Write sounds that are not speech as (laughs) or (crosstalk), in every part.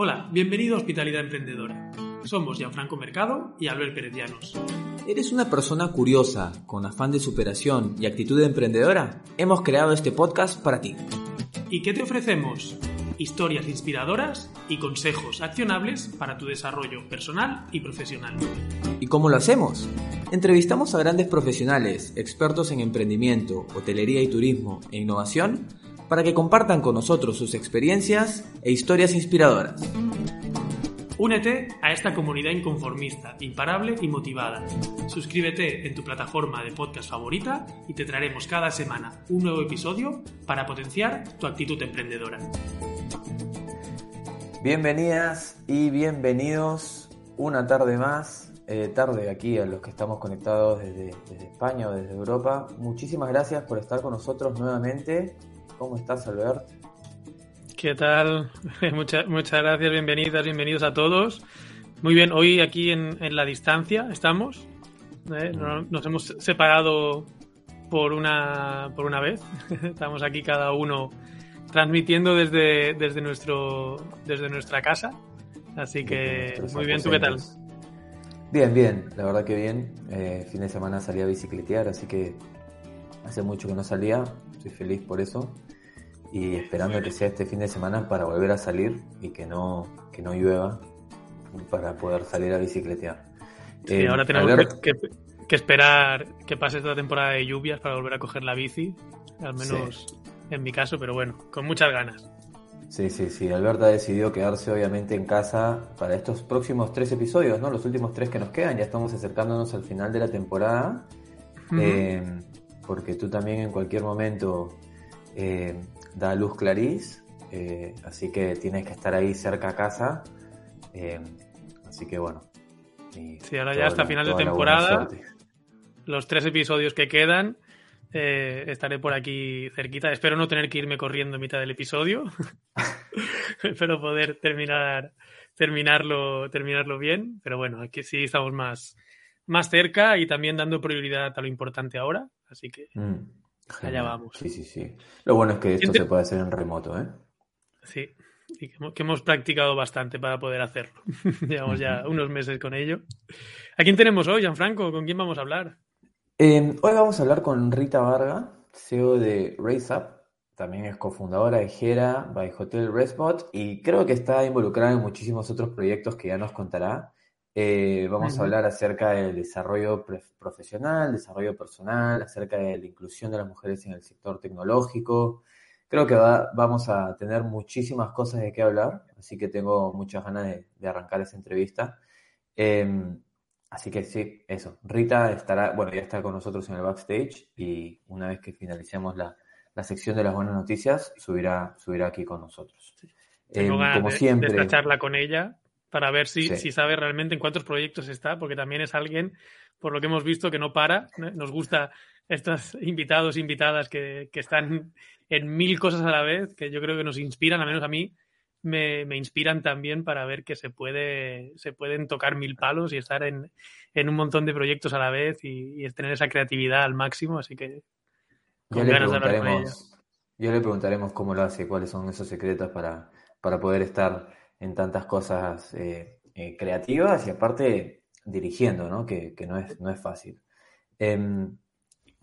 Hola, bienvenido a Hospitalidad Emprendedora. Somos Gianfranco Mercado y Albert Pérez Llanos. ¿Eres una persona curiosa, con afán de superación y actitud de emprendedora? Hemos creado este podcast para ti. ¿Y qué te ofrecemos? Historias inspiradoras y consejos accionables para tu desarrollo personal y profesional. ¿Y cómo lo hacemos? Entrevistamos a grandes profesionales, expertos en emprendimiento, hotelería y turismo e innovación para que compartan con nosotros sus experiencias e historias inspiradoras. Únete a esta comunidad inconformista, imparable y motivada. Suscríbete en tu plataforma de podcast favorita y te traeremos cada semana un nuevo episodio para potenciar tu actitud emprendedora. Bienvenidas y bienvenidos una tarde más, eh, tarde aquí a los que estamos conectados desde, desde España o desde Europa. Muchísimas gracias por estar con nosotros nuevamente. ¿Cómo estás, Albert? ¿Qué tal? (laughs) muchas, muchas gracias, bienvenidas, bienvenidos a todos. Muy bien, hoy aquí en, la distancia estamos. ¿eh? Nos hemos separado por una, por una vez. (laughs) Estamos aquí cada uno transmitiendo desde, desde, nuestro, desde nuestra casa. Así que muy bien, ¿tú qué tal? Bien, bien, la verdad que bien. Eh, fin de semana salí a bicicletear, así que hace mucho que no salía. Estoy feliz por eso y esperando que sea este fin de semana para volver a salir y que no, que no llueva para poder salir a bicicletear. Sí, eh, ahora tenemos que, que, esperar que pase esta temporada de lluvias para volver a coger la bici, al menos en mi caso, pero bueno, con muchas ganas. Sí, sí, sí. Alberto ha decidido quedarse obviamente en casa para estos próximos tres episodios, ¿no? Los últimos tres que nos quedan. Ya estamos acercándonos al final de la temporada. Eh, porque tú también en cualquier momento eh, da luz clarís, eh, así que tienes que estar ahí cerca a casa. Eh, así que bueno. Sí, ahora ya hasta final de temporada, los tres episodios que quedan, estaré por aquí cerquita. Espero no tener que irme corriendo en mitad del episodio. (laughs) Espero poder terminar, terminarlo, terminarlo bien. Pero bueno, aquí sí estamos más, más cerca y también dando prioridad a lo importante ahora. Así que. Mm. Allá vamos. Sí, sí, sí. Lo bueno es que esto se puede hacer en remoto, ¿eh? Sí, y que hemos practicado bastante para poder hacerlo. (laughs) Llevamos ya unos meses con ello. ¿A quién tenemos hoy, Gianfranco? ¿Con quién vamos a hablar? Em, hoy vamos a hablar con Rita Varga, CEO de RaiseUp. También es cofundadora de Gera by Hotel Respot y creo que está involucrada en muchísimos otros proyectos que ya nos contará. Eh, vamos a hablar acerca del desarrollo profesional, desarrollo personal, acerca de la inclusión de las mujeres en el sector tecnológico. Creo que vamos a tener muchísimas cosas de qué hablar, así que tengo muchas ganas de, arrancar esa entrevista. Em, así que sí, eso. Rita estará, bueno, ya está con nosotros en el backstage y una vez que finalicemos la, sección de las buenas noticias, subirá, subirá aquí con nosotros. Em, como siempre, de esta charla con ella para ver si, si sabe realmente en cuántos proyectos está, porque también es alguien, por lo que hemos visto, que no para. Nos gusta estos invitados, invitadas que, que están en mil cosas a la vez, que yo creo que nos inspiran, al menos a mí, me, me, inspiran también para ver que se puede se pueden tocar mil palos y estar en, en un montón de proyectos a la vez y, y, tener esa creatividad al máximo, así que con ganas de hablar con ella. Yo le preguntaremos cómo lo hace, cuáles son esos secretos para, para poder estar en tantas cosas eh, eh, creativas y aparte dirigiendo, ¿no? Que, no, es, no es fácil. Em,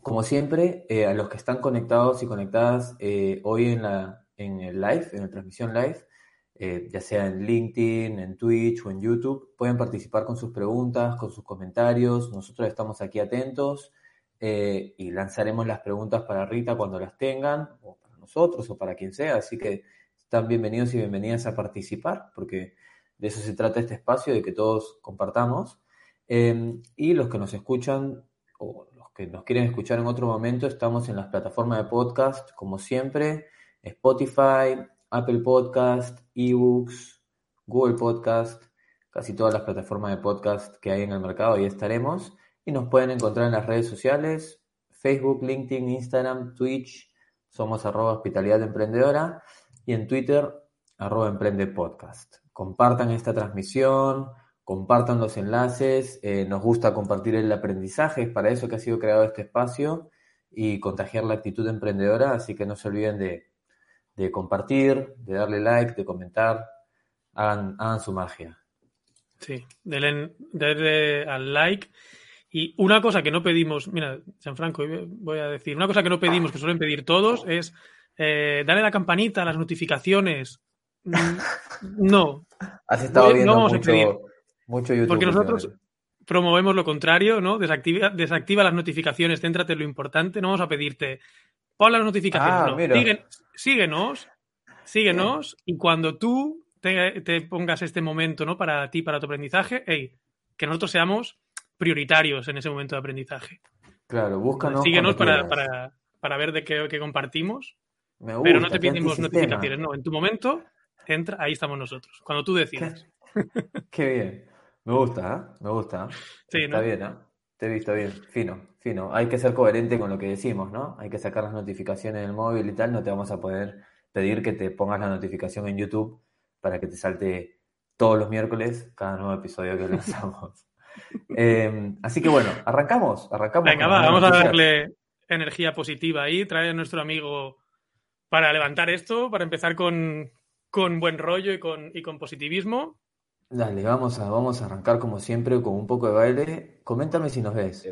como siempre, eh, a los que están conectados y conectadas hoy en, la, en el live, en la transmisión live, ya sea en LinkedIn, en Twitch o en YouTube, pueden participar con sus preguntas, con sus comentarios. Nosotros estamos aquí atentos y lanzaremos las preguntas para Rita cuando las tengan, o para nosotros o para quien sea. Así que están bienvenidos y bienvenidas a participar, porque de eso se trata este espacio, de que todos compartamos. Em, y los que nos escuchan o los que nos quieren escuchar en otro momento, estamos en las plataformas de podcast, como siempre, Spotify, Apple Podcast, eBooks, Google Podcast, casi todas las plataformas de podcast que hay en el mercado, ahí estaremos. Y nos pueden encontrar en las redes sociales, Facebook, LinkedIn, Instagram, Twitch, somos arroba hospitalidad emprendedora y en Twitter, arroba Emprende Podcast. Compartan esta transmisión, compartan los enlaces, eh, nos gusta compartir el aprendizaje, es para eso que ha sido creado este espacio y contagiar la actitud emprendedora, así que no se olviden de, compartir, de darle like, de comentar, hagan, hagan su magia. Sí, denle, al like. Y una cosa que no pedimos, mira, Gianfranco, voy a decir, una cosa que no pedimos, que suelen pedir todos, es eh, darle la campanita, las notificaciones. Mm, no. Has estado viendo mucho, YouTube. Porque nosotros promovemos lo contrario, ¿no? Desactiva, desactiva las notificaciones, céntrate en lo importante. No vamos a pedirte, pon las notificaciones. Ah, síguenos, síguenos, y cuando tú te, pongas este momento, ¿no? Para ti, para tu aprendizaje, que nosotros seamos prioritarios en ese momento de aprendizaje. Claro, búscanos. Síguenos para, para, ver de qué, compartimos. Pero no te pedimos notificaciones, no. En tu momento, entra, ahí estamos nosotros. Cuando tú decidas. (laughs) Qué, bien. Me gusta, ¿eh? Me gusta. Está bien, ¿eh? Te he visto bien. Fino, fino. Hay que ser coherente con lo que decimos, ¿no? Hay que sacar las notificaciones en el móvil y tal. No te vamos a poder pedir que te pongas la notificación en YouTube para que te salte todos los miércoles cada nuevo episodio que (laughs) lanzamos. Eh, así que bueno, arrancamos, arrancamos. Venga, vamos a darle energía positiva ahí, trae a nuestro amigo para levantar esto, para empezar con, buen rollo y con, y con positivismo. Dale, vamos a, vamos a arrancar como siempre con un poco de baile. Coméntame si nos ves.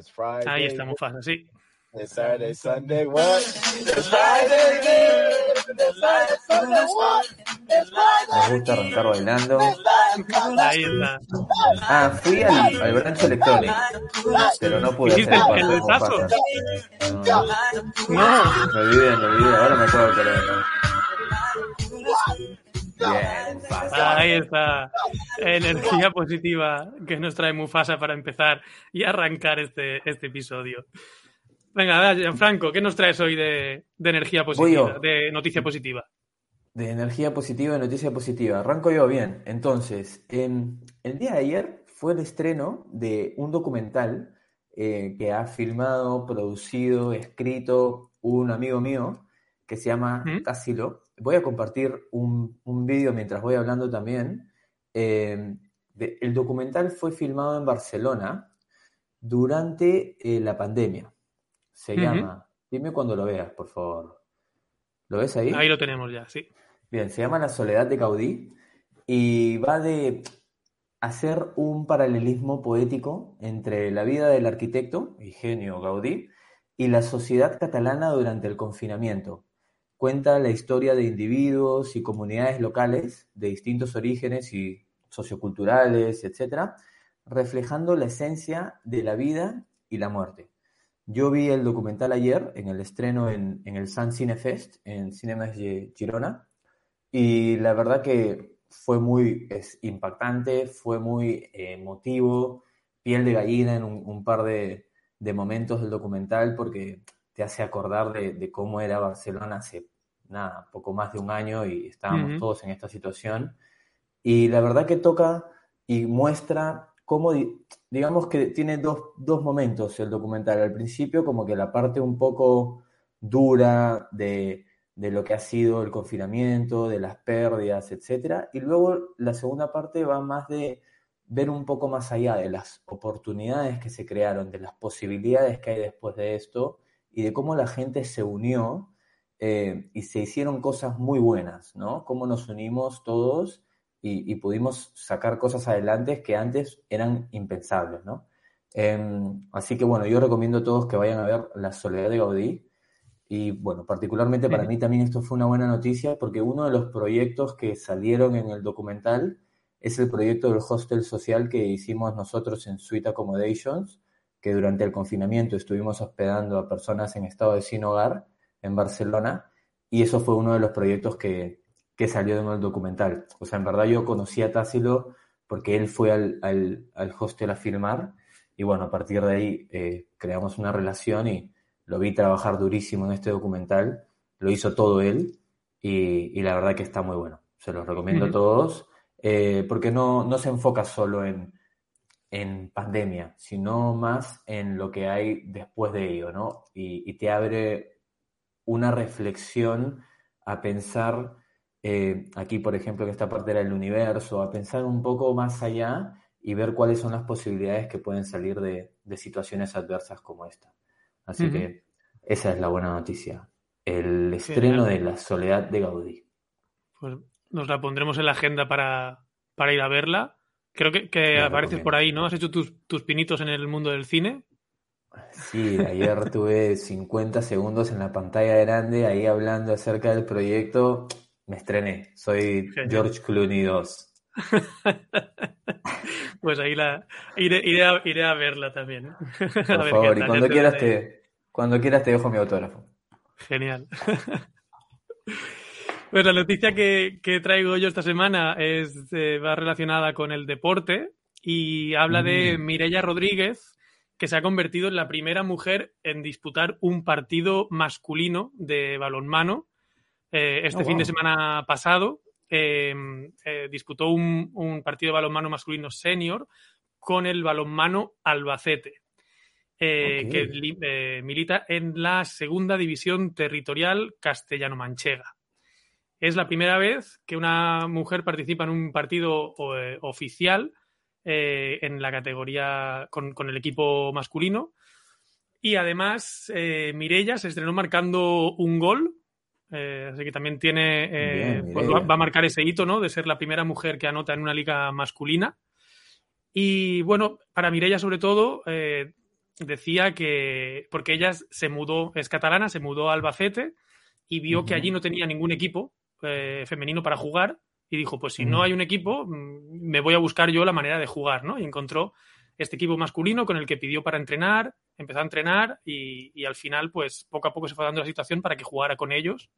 Ahí estamos, fácil, sí. It's Saturday, Sunday, what? It's Friday. It's Friday, Sunday, what? It's Friday Me gusta arrancar bailando. Ahí está. Ah, fui al, al branch electrónico, pero no pude hacer el, el paso. No. no. Me olvidé, me olvidé. Ahora me acuerdo que era. Bien, Ahí está. Energía positiva que nos trae Mufasa para empezar y arrancar este, este episodio. Venga, Gianfranco, ¿qué nos traes hoy de, energía positiva, de noticia positiva? De energía positiva, de noticia positiva. Arranco yo bien. Entonces, el día de ayer fue el estreno de un documental eh, que ha filmado, producido, escrito un amigo mío que se llama ¿Mm? Voy a compartir un, vídeo mientras voy hablando también. Eh, el documental fue filmado en Barcelona durante eh, la pandemia. Se llama, dime cuando lo veas, por favor. ¿Lo ves ahí? Ahí lo tenemos ya, sí. Bien, se llama La Soledad de Gaudí y va de hacer un paralelismo poético entre la vida del arquitecto y genio Gaudí y la sociedad catalana durante el confinamiento. Cuenta la historia de individuos y comunidades locales de distintos orígenes y socioculturales, etcétera, reflejando la esencia de la vida y la muerte. Yo vi el documental ayer en el estreno en, el Sun Cine Fest en Cinemas Girona y la verdad que fue muy impactante, fue muy emotivo, piel de gallina en un, par de, momentos del documental porque te hace acordar de, cómo era Barcelona hace nada, poco más de un año y estábamos todos en esta situación. Y la verdad que toca y muestra cómo, digamos que tiene dos, dos, momentos el documental. Al principio, como que la parte un poco dura de, de, lo que ha sido el confinamiento, de las pérdidas, etc. Y luego la segunda parte va más de ver un poco más allá de las oportunidades que se crearon, de las posibilidades que hay después de esto y de cómo la gente se unió eh, y se hicieron cosas muy buenas, ¿no? Cómo nos unimos todos y, pudimos sacar cosas adelante que antes eran impensables, ¿no? Em, así que bueno, yo recomiendo a todos que vayan a ver La Soledad de Gaudí. Y bueno, particularmente para mí también esto fue una buena noticia porque uno de los proyectos que salieron en el documental es el proyecto del hostel social que hicimos nosotros en Suite Accommodations, que durante el confinamiento estuvimos hospedando a personas en estado de sin hogar en Barcelona. Y eso fue uno de los proyectos que, que salió en el documental. O sea, en verdad yo conocí a Tássilo porque él fue al, al, hostel a filmar y bueno, a partir de ahí eh, creamos una relación y lo vi trabajar durísimo en este documental, lo hizo todo él y, la verdad que está muy bueno. Se los recomiendo a todos eh, porque no, no se enfoca solo en, en pandemia, sino más en lo que hay después de ello, ¿no? Y, y te abre una reflexión a pensar eh, aquí, por ejemplo, que esta parte era el universo, a pensar un poco más allá y ver cuáles son las posibilidades que pueden salir de, situaciones adversas como esta. Así que esa es la buena noticia. El estreno de La Soledad de Gaudí. Pues nos la pondremos en la agenda para, para ir a verla. Creo que, apareces por ahí, ¿no? ¿Has hecho tus, tus pinitos en el mundo del cine? Sí, ayer tuve 50 segundos en la pantalla grande ahí hablando acerca del proyecto. Me estrené. Soy George Clooney 2. (laughs) pues ahí la iré, iré, a, verla también. (laughs) Por favor, y cuando quieras, te, cuando quieras te dejo mi autógrafo. Genial. (laughs) Pues la noticia que, traigo yo esta semana es, eh, va relacionada con el deporte y habla de mm. Mireia Rodríguez, que se ha convertido en la primera mujer en disputar un partido masculino de balonmano. Eh, este oh, fin de semana pasado em, eh, disputó un, partido de balonmano masculino senior con el balonmano Albacete. que milita en la segunda división territorial castellano-manchega. Es la primera vez que una mujer participa en un partido eh, oficial eh, en la categoría con, el equipo masculino. Y además, eh, Mirella se estrenó marcando un gol. Así que también tiene. Pues va, a marcar ese hito, ¿no? De ser la primera mujer que anota en una liga masculina. Y bueno, para Mirella, sobre todo, decía que. Porque ella se mudó, es catalana, se mudó a Albacete y vio que allí no tenía ningún equipo eh, femenino para jugar y dijo, pues si no hay un equipo, mm, me voy a buscar yo la manera de jugar, ¿no? Y encontró este equipo masculino con el que pidió para entrenar, empezó a entrenar y, al final, pues poco a poco se fue dando la situación para que jugara con ellos.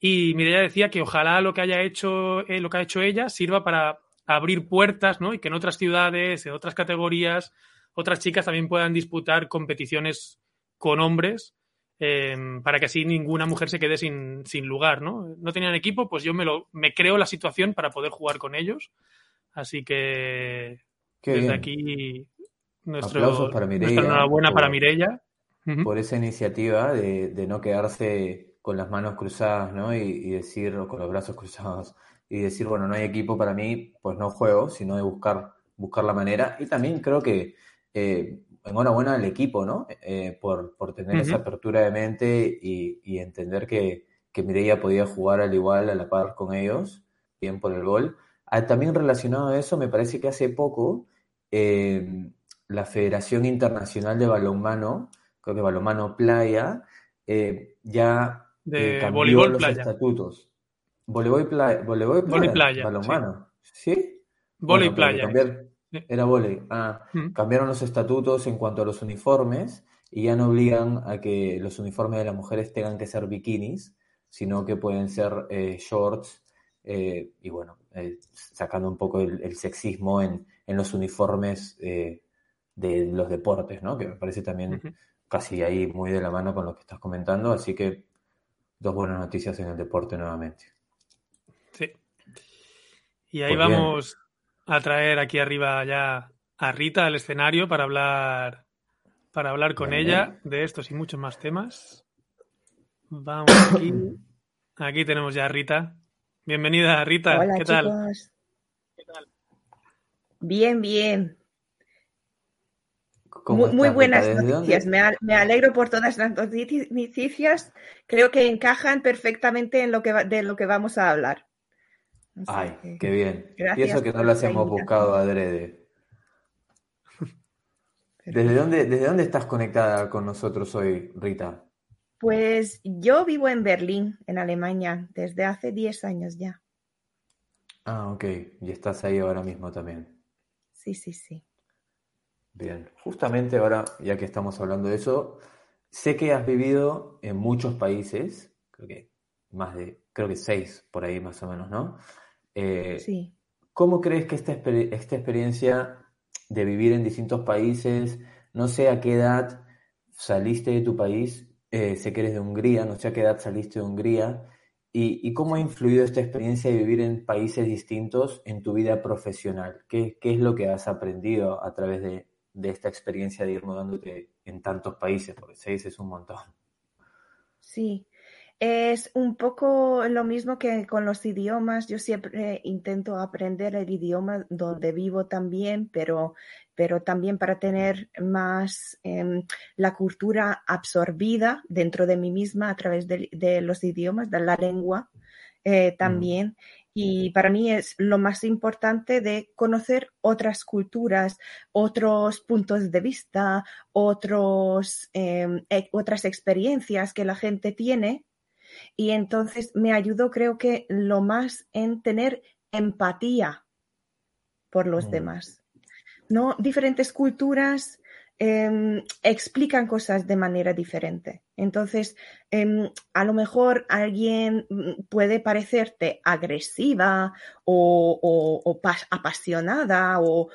Y Mireia decía que ojalá lo que haya hecho, eh, lo que ha hecho ella sirva para abrir puertas, ¿no? Y que en otras ciudades, en otras categorías, otras chicas también puedan disputar competiciones con hombres Em, para que así ninguna mujer se quede sin, lugar, ¿no? No tenían equipo, pues yo me, lo, me creo la situación para poder jugar con ellos. Así que desde aquí nuestro, para nuestra enhorabuena para Mirella. Por esa iniciativa de, no quedarse con las manos cruzadas, ¿no? Y, decir, o con los brazos cruzados, y decir, bueno, no hay equipo para mí, pues no juego, sino de buscar, buscar la manera. Y también creo que eh, enhorabuena al equipo, ¿no? Eh, por, tener esa apertura de mente y, entender que, que Mireia podía jugar al igual, a la par con ellos, bien por el gol. Ah, también relacionado a eso, me parece que hace poco la Federación Internacional de Balonmano, creo que Balonmano Playa, eh, ya de eh, cambió los estatutos. Voleibol playa, voleibol playa, balonmano, ¿sí? ¿Sí? playa. Era volei. Ah, cambiaron los estatutos en cuanto a los uniformes y ya no obligan a que los uniformes de las mujeres tengan que ser bikinis, sino que pueden ser eh, shorts eh, y bueno, eh, sacando un poco el, sexismo en, los uniformes de los deportes, ¿no? Que me parece también casi ahí muy de la mano con lo que estás comentando, así que dos buenas noticias en el deporte nuevamente. Sí. Y ahí pues vamos a traer aquí arriba ya a Rita al escenario para hablar para hablar con ella de estos y muchos más temas. Vamos aquí. Aquí tenemos ya a Rita. Bienvenida, Rita. Hola, ¿Qué tal? Bien, bien. Muy, buenas noticias. Me, alegro por todas las noticias. Creo que encajan perfectamente en lo que de lo que vamos a hablar. Ay, qué bien. y eso que no las hemos buscado adrede. ¿Desde dónde, ¿Desde dónde estás conectada con nosotros hoy, Rita? Pues yo vivo en Berlín, en Alemania, desde hace 10 años ya. Ah, ok. Y estás ahí ahora mismo también. Sí, sí, sí. Bien. Justamente ahora, ya que estamos hablando de eso, sé que has vivido en muchos países, creo que más de, creo que seis por ahí más o menos, ¿no? Eh, sí. ¿Cómo crees que esta, esta experiencia de vivir en distintos países, no sé a qué edad saliste de tu país, eh, sé que eres de Hungría, no sé a qué edad saliste de Hungría, y, cómo ha influido esta experiencia de vivir en países distintos en tu vida profesional? ¿Qué, qué es lo que has aprendido a través de, de, esta experiencia de ir mudándote en tantos países? Porque seis es un montón. Sí, es un poco lo mismo que con los idiomas. Yo siempre intento aprender el idioma donde vivo también, pero, pero también para tener más em, la cultura absorbida dentro de mí misma a través de, los idiomas, de la lengua. eh, también. Y para mí es lo más importante de conocer otras culturas, otros puntos de vista, otros, em, e, otras experiencias que la gente tiene. Y entonces me ayudó, creo que, lo más en tener empatía por los mm. demás. ¿No? Diferentes culturas, Em, explican cosas de manera diferente. Entonces, em, a lo mejor alguien mm, puede parecerte agresiva o, apasionada o,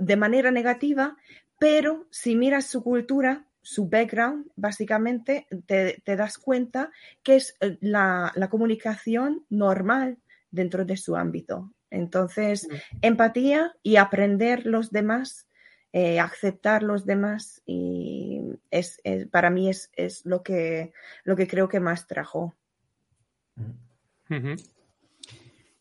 de manera negativa, pero si miras su cultura, su background, básicamente te, das cuenta que es eh, la, la, comunicación normal dentro de su ámbito. Entonces, empatía y aprender los demás eh, aceptar los demás y es, para mí es, lo, que, lo que creo que más trajo.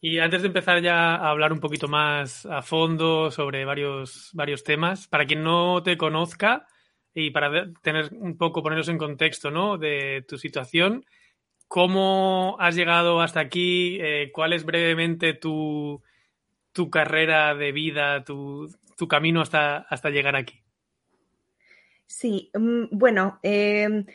Y antes de empezar ya a hablar un poquito más a fondo sobre varios, varios temas, para quien no te conozca y para tener un poco, ponernos en contexto ¿no? de tu situación, ¿cómo has llegado hasta aquí? Eh, ¿Cuál es brevemente tu, tu carrera de vida, tu, tu camino hasta, hasta llegar aquí? Sí, mm, bueno, em,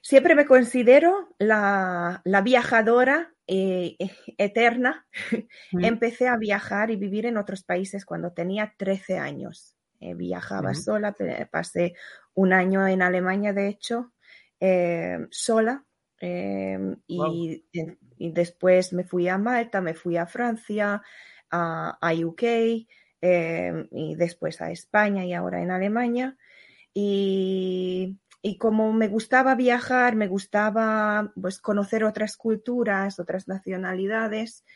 siempre me considero la, viajadora eh, eterna. (laughs) Empecé a viajar y vivir en otros países cuando tenía 13 años. Eh, viajaba sola, pasé un año en Alemania, de hecho, em, sola. Em, y, después me fui a Malta, me fui a Francia, a, a UK. Em, y después a España y ahora en Alemania. Y, como me gustaba viajar, me gustaba pues, conocer otras culturas, otras nacionalidades,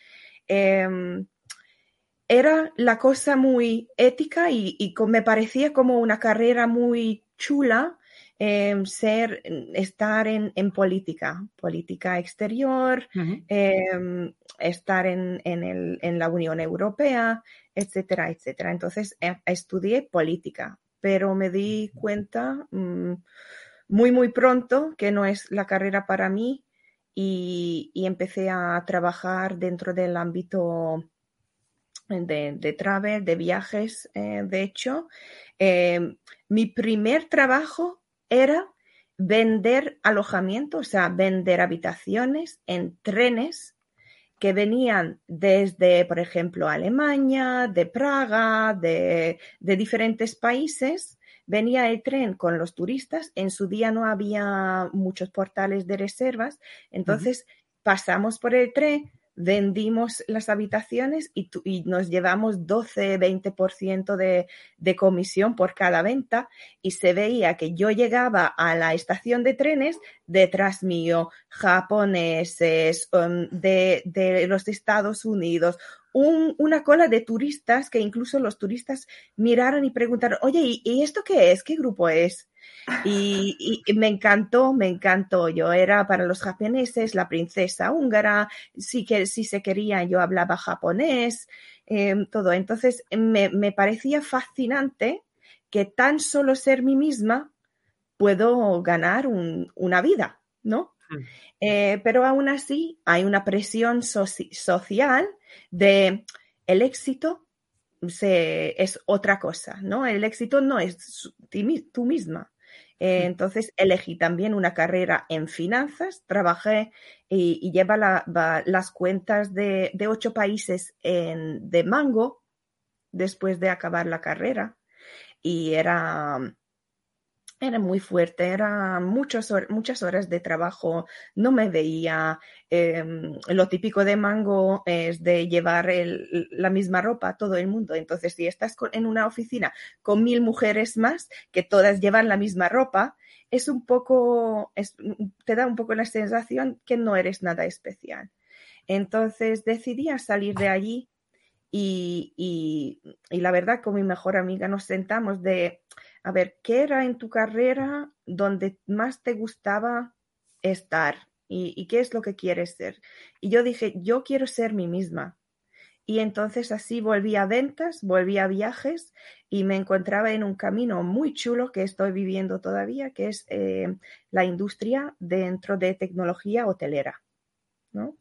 em, era la cosa muy ética y, me parecía como una carrera muy chula em, ser, estar en, política, política exterior, estar en, en, la Unión Europea, etcétera, etcétera. Entonces eh, estudié política, pero me di cuenta mm, muy, muy pronto que no es la carrera para mí y, empecé a trabajar dentro del ámbito de, de travel, de viajes, eh, de hecho. Em, mi primer trabajo era vender alojamiento, o sea, vender habitaciones en trenes que venían desde, por ejemplo, Alemania, de Praga, de, diferentes países. Venía el tren con los turistas. En su día no había muchos portales de reservas. Entonces pasamos por el tren, vendimos las habitaciones y, nos llevamos 12-20% de, de comisión por cada venta y se veía que yo llegaba a la estación de trenes detrás mío, japoneses, um, de, de los Estados Unidos, una cola de turistas que incluso los turistas miraron y preguntaron, oye, ¿y, esto qué es? ¿Qué grupo es? Y, me encantó, me encantó. Yo era para los japoneses la princesa húngara, sí que si se quería yo hablaba japonés, em, todo. Entonces me, me parecía fascinante que tan solo ser mí misma puedo ganar una vida, ¿no? Mm. Eh, pero aún así hay una presión social de el éxito es otra cosa, ¿no? El éxito no es tú misma. Eh, mm. entonces elegí también una carrera en finanzas, trabajé y, lleva las cuentas de, ocho países en, de Mango después de acabar la carrera y era era muy fuerte, era muchas, muchas horas de trabajo, no me veía. Em, lo típico de Mango es de llevar la misma ropa todo el mundo. Entonces, si estás en una oficina con mil mujeres más que todas llevan la misma ropa, es un poco, te da un poco la sensación que no eres nada especial. Entonces decidí salir de allí y, y la verdad con mi mejor amiga nos sentamos de a ver, ¿qué era en tu carrera donde más te gustaba estar? ¿Y, qué es lo que quieres ser? Y yo dije, yo quiero ser mí misma. Y entonces así volví a ventas, volví a viajes y me encontraba en un camino muy chulo que estoy viviendo todavía, que es eh, la industria dentro de tecnología hotelera. ¿no?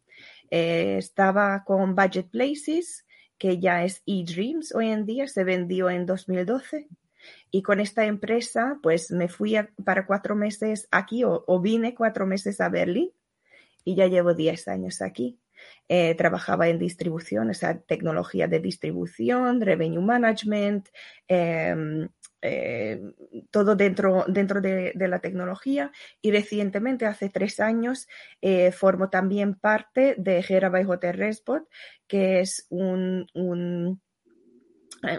estaba con Budget Places, que ya es eDreams hoy en día, se vendió en 2012. Y con esta empresa, pues me fui para cuatro meses aquí o, vine cuatro meses a Berlín y ya llevo diez años aquí. Eh, trabajaba en distribución, o sea, tecnología de distribución, revenue management, em, eh, todo dentro, dentro de, la tecnología y recientemente, hace tres años, eh, formo también parte de Gera by Hotel Respot, que es un, un,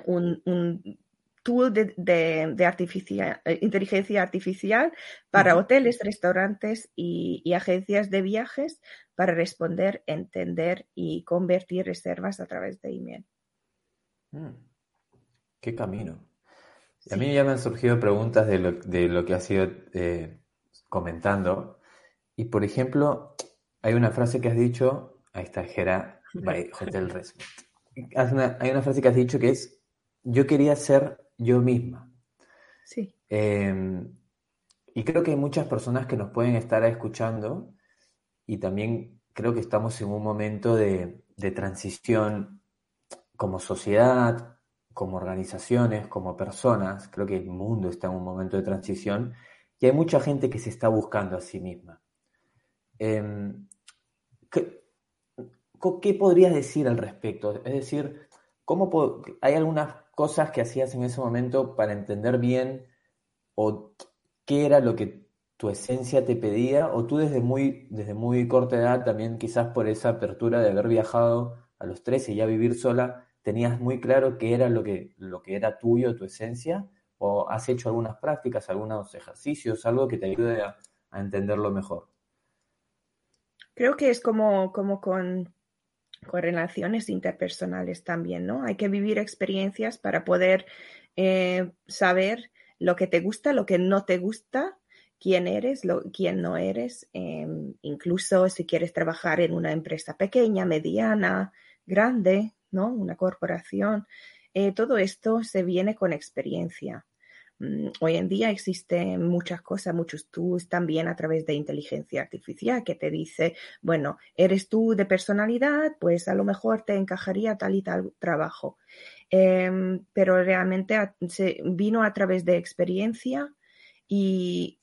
un tool de, eh, inteligencia artificial para hoteles, restaurantes y, agencias de viajes para responder, entender y convertir reservas a través de email. Mm. Qué camino. A mí ya me han surgido preguntas de lo, que has ido eh, comentando. Y por ejemplo, hay una frase que has dicho, ahí está Gera by (laughs) Hotel Respect. Hay una frase que has dicho que es, yo quería ser yo misma. Sí. Em, y creo que hay muchas personas que nos pueden estar escuchando y también creo que estamos en un momento de, transición como sociedad, como organizaciones, como personas. Creo que el mundo está en un momento de transición y hay mucha gente que se está buscando a sí misma. Em, ¿qué, ¿Qué podrías decir al respecto? Es decir, ¿cómo hay algunas cosas que hacías en ese momento para entender bien o qué era lo que tu esencia te pedía o tú desde muy, desde muy corta edad también quizás por esa apertura de haber viajado a los 13 y ya vivir sola, tenías muy claro qué era lo que, lo que era tuyo, tu esencia o has hecho algunas prácticas, algunos ejercicios, algo que te ayude a, entenderlo mejor. Creo que es como, como con con relaciones interpersonales también, ¿no? Hay que vivir experiencias para poder eh, saber lo que te gusta, lo que no te gusta, quién eres, quién no eres, em, incluso si quieres trabajar en una empresa pequeña, mediana, grande, ¿no? Una corporación. Eh, todo esto se viene con experiencia. Mm, hoy en día existen muchas cosas, muchos tools también a través de inteligencia artificial que te dice, bueno, eres tú de personalidad, pues a lo mejor te encajaría tal y tal trabajo. Em, pero realmente se vino a través de experiencia y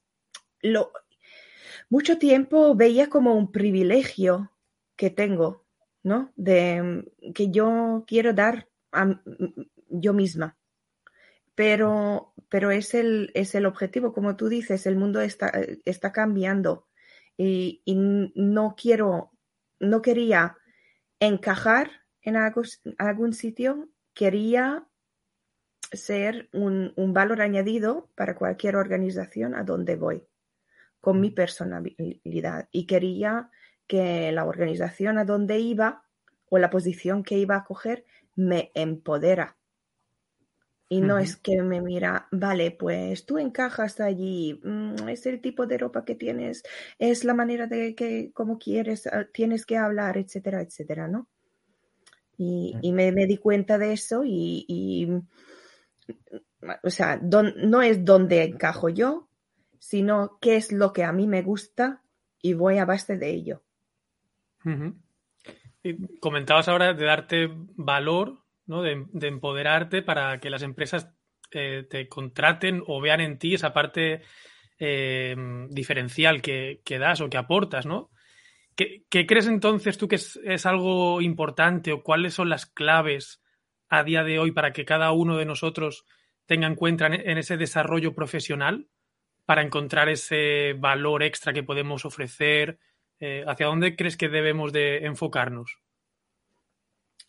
lo, mucho tiempo veía como un privilegio que tengo, ¿no? De que yo quiero dar a yo misma pero, pero es, el, es el objetivo, como tú dices, el mundo está, está cambiando y, no quiero, no quería encajar en algún sitio, quería ser un, un, valor añadido para cualquier organización a donde voy, con mi personalidad. Y quería que la organización a donde iba o la posición que iba a coger me empodera y no es que me mira, vale, pues tú encajas allí, mm, es el tipo de ropa que tienes, es la manera de que, como quieres, ah, tienes que hablar, etcétera, etcétera, ¿no? Y, mm. me, di cuenta de eso y, o sea, no es donde encajo yo, sino qué es lo que a mí me gusta y voy a base de ello. y comentabas ahora de darte valor de, empoderarte para que las empresas eh, te contraten o vean en ti esa parte eh, diferencial que, das o que aportas, ¿no? ¿Qué, crees entonces tú que es, algo importante o cuáles son las claves a día de hoy para que cada uno de nosotros tenga en cuenta en, ese desarrollo profesional para encontrar ese valor extra que podemos ofrecer? Eh, ¿Hacia dónde crees que debemos de enfocarnos?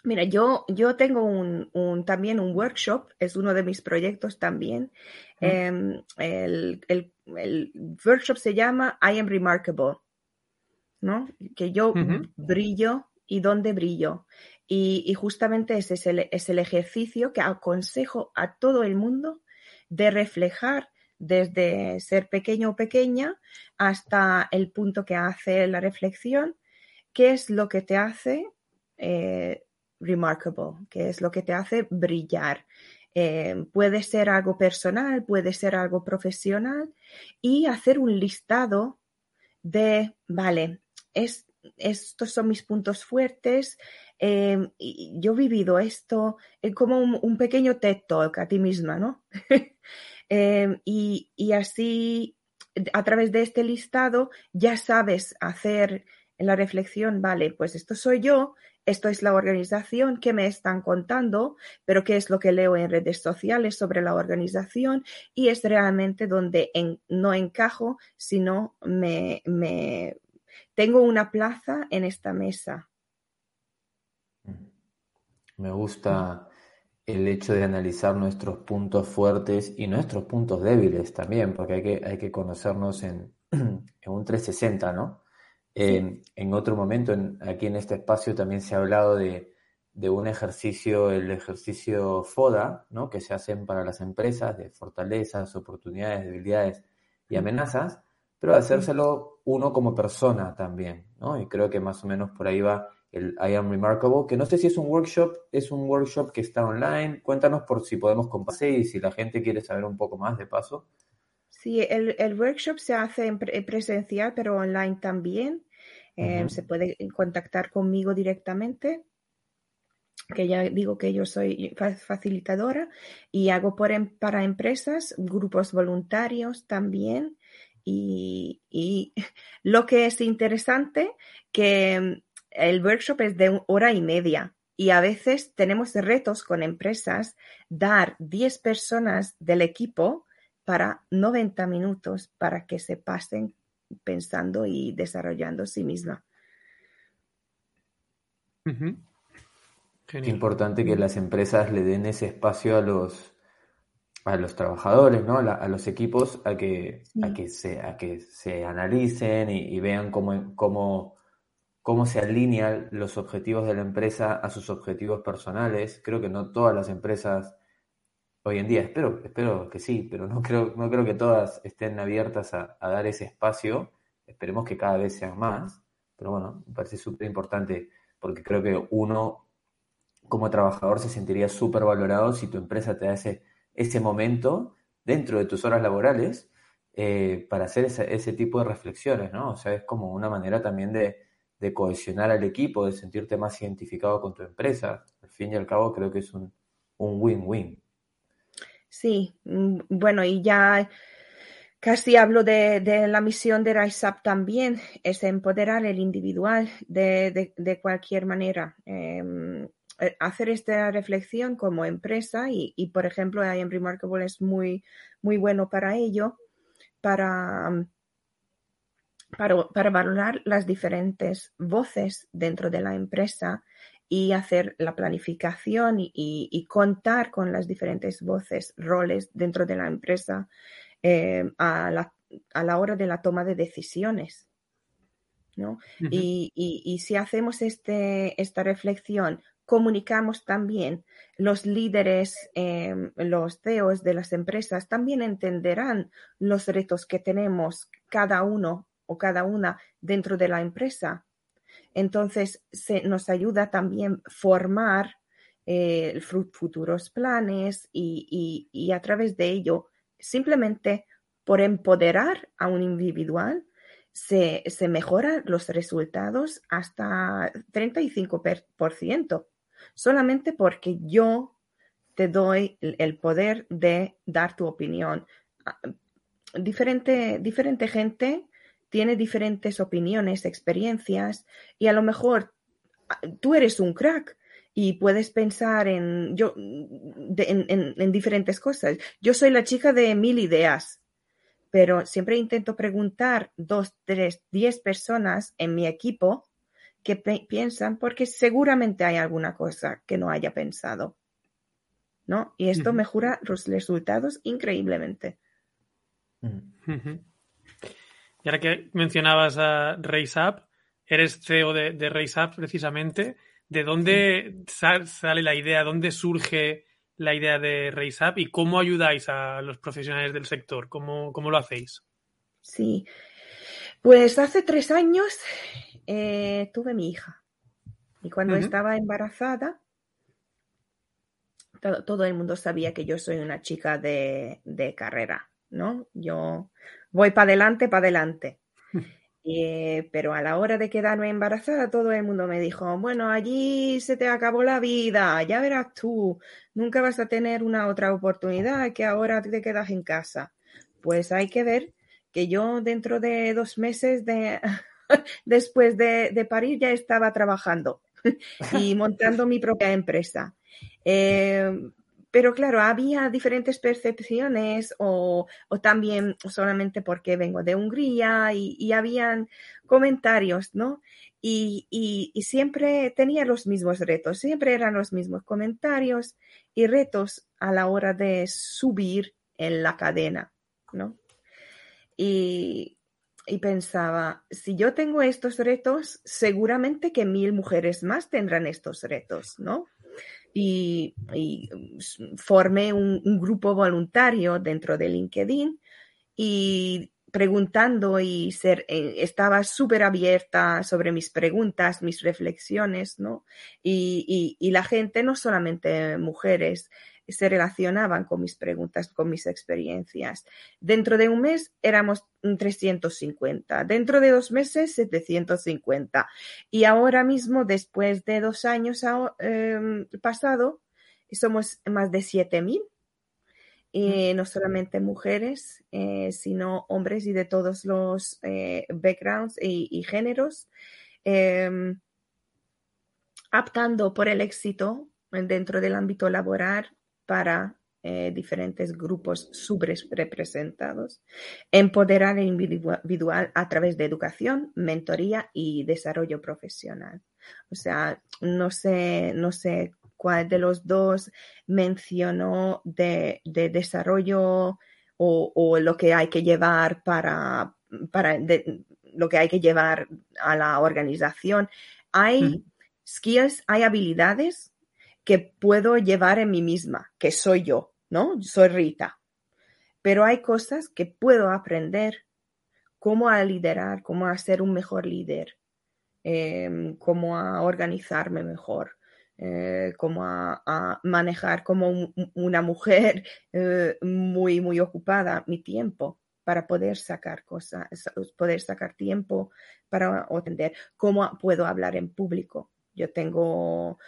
Mira, yo, yo tengo un, también un workshop, es uno de mis proyectos también. Em, el, workshop se llama I am remarkable, ¿no? Que yo brillo y dónde brillo. Y, justamente ese es el, es el ejercicio que aconsejo a todo el mundo de reflejar desde ser pequeño o pequeña hasta el punto que hace la reflexión, qué es lo que te hace eh, remarkable, que es lo que te hace brillar. Eh, puede ser algo personal, puede ser algo profesional y hacer un listado de, vale, es estos son mis puntos fuertes. Em, yo he vivido esto como un, pequeño TED Talk a ti misma, ¿no? (laughs) Em, y, y así, a través de este listado, ya sabes hacer la reflexión, vale, pues esto soy yo, esto es la organización que me están contando, pero qué es lo que leo en redes sociales sobre la organización y es realmente donde no encajo, sino me, tengo una plaza en esta mesa. Me gusta el hecho de analizar nuestros puntos fuertes y nuestros puntos débiles también, porque hay que, hay que conocernos en, (clears throat) en un 360, ¿no? En otro momento, aquí en este espacio también se ha hablado de, un ejercicio, el ejercicio FODA, ¿no? que se hacen para las empresas de fortalezas, oportunidades, debilidades y amenazas, pero de hacérselo uno como persona también, ¿no? Y creo que más o menos por ahí va el I Am Remarkable, que no sé si es un workshop, es un workshop que está online. Cuéntanos por si podemos compartir y si la gente quiere saber un poco más de paso. Sí, el, el workshop se hace en presencial, pero online también. Em, se puede contactar conmigo directamente, que ya digo que yo soy facilitadora y hago por, em, para empresas, grupos voluntarios también. Y, y (laughs) lo que es interesante, que em, el workshop es de hora y media y a veces tenemos retos con empresas dar 10 personas del equipo para 90 minutos para que se pasen pensando y desarrollando sí misma. Es importante que las empresas le den ese espacio a los a los trabajadores, ¿no? A, los equipos a que, a que se a que se analicen y, vean cómo, cómo, cómo se alinean los objetivos de la empresa a sus objetivos personales. Creo que no todas las empresas hoy en día, espero, espero que sí, pero no creo, no creo que todas estén abiertas a, dar ese espacio. Esperemos que cada vez sean más, pero bueno, me parece súper importante porque creo que uno como trabajador se sentiría súper valorado si tu empresa te da ese, ese momento dentro de tus horas laborales eh, para hacer ese, tipo de reflexiones, ¿no? O sea, es como una manera también de, de cohesionar al equipo, de sentirte más identificado con tu empresa. Al fin y al cabo, creo que es un win-win. Sí, mm, bueno, y ya casi hablo de, la misión de RiseUp también, es empoderar el individual de, cualquier manera. Em, eh, hacer esta reflexión como empresa y, por ejemplo, I Am Remarkable es muy, muy bueno para ello, para, para, para valorar las diferentes voces dentro de la empresa y hacer la planificación y, contar con las diferentes voces, roles dentro de la empresa eh, a, la, hora de la toma de decisiones. ¿no? y, si hacemos este, esta reflexión, comunicamos también, los líderes, em, los CEOs de las empresas también entenderán los retos que tenemos cada uno o cada una dentro de la empresa entonces, se, nos ayuda también formar eh, futuros planes y, a través de ello, simplemente por empoderar a un individual, se, se mejoran los resultados hasta 35%, solamente porque yo te doy el poder de dar tu opinión. Ah, diferente, diferente gente tiene diferentes opiniones, experiencias y a lo mejor ah, tú eres un crack y puedes pensar en, yo, en, diferentes cosas. Yo soy la chica de mil ideas, pero siempre intento preguntar dos, tres, diez personas en mi equipo que piensan porque seguramente hay alguna cosa que no haya pensado. ¿No? Y esto mejora los resultados increíblemente. Y ahora que mencionabas a RaiseUp, eres CEO de, de RaiseUp precisamente. ¿De dónde sale la idea? ¿Dónde surge la idea de RaiseUp y cómo ayudáis a los profesionales del sector? ¿Cómo, lo hacéis? Sí, pues hace tres años eh, tuve mi hija y cuando estaba embarazada, todo, el mundo sabía que yo soy una chica de, de carrera, ¿no? Yo voy para adelante, para adelante. Eh, pero a la hora de quedarme embarazada, todo el mundo me dijo, bueno, allí se te acabó la vida, ya verás tú, nunca vas a tener una otra oportunidad que ahora te quedas en casa. Pues hay que ver que yo dentro de dos meses de, (laughs) después de, de parir ya estaba trabajando (laughs) y montando mi propia empresa. Eh, pero claro, había diferentes percepciones o, también solamente porque vengo de Hungría y, habían comentarios, ¿no? Y, y, siempre tenía los mismos retos, siempre eran los mismos comentarios y retos a la hora de subir en la cadena, ¿no? Y, y pensaba, si yo tengo estos retos, seguramente que mil mujeres más tendrán estos retos, ¿no? Y, formé un, grupo voluntario dentro de LinkedIn y preguntando y ser, eh, estaba súper abierta sobre mis preguntas, mis reflexiones, ¿no? Y, y, la gente, no solamente mujeres, se relacionaban con mis preguntas, con mis experiencias. Dentro de un mes éramos 350, dentro de dos meses 750 y ahora mismo, después de dos años eh, pasado, somos más de 7000. Eh, no solamente mujeres, eh, sino hombres y de todos los eh, backgrounds y, y géneros, em, aptando por el éxito dentro del ámbito laboral para eh, diferentes grupos subrepresentados, empoderar el individual a través de educación, mentoría y desarrollo profesional. O sea, no sé, no sé cuál de los dos mencionó de, desarrollo o, lo que hay que llevar para, para lo que hay que llevar a la organización. Hay skills, hay habilidades que puedo llevar en mí misma, que soy yo, ¿no? Soy Rita. Pero hay cosas que puedo aprender, cómo a liderar, cómo a ser un mejor líder, em, cómo a organizarme mejor, eh, cómo a, manejar como una mujer (laughs) eh, muy, muy ocupada mi tiempo para poder sacar cosas, poder sacar tiempo para atender, cómo puedo hablar en público. Yo tengo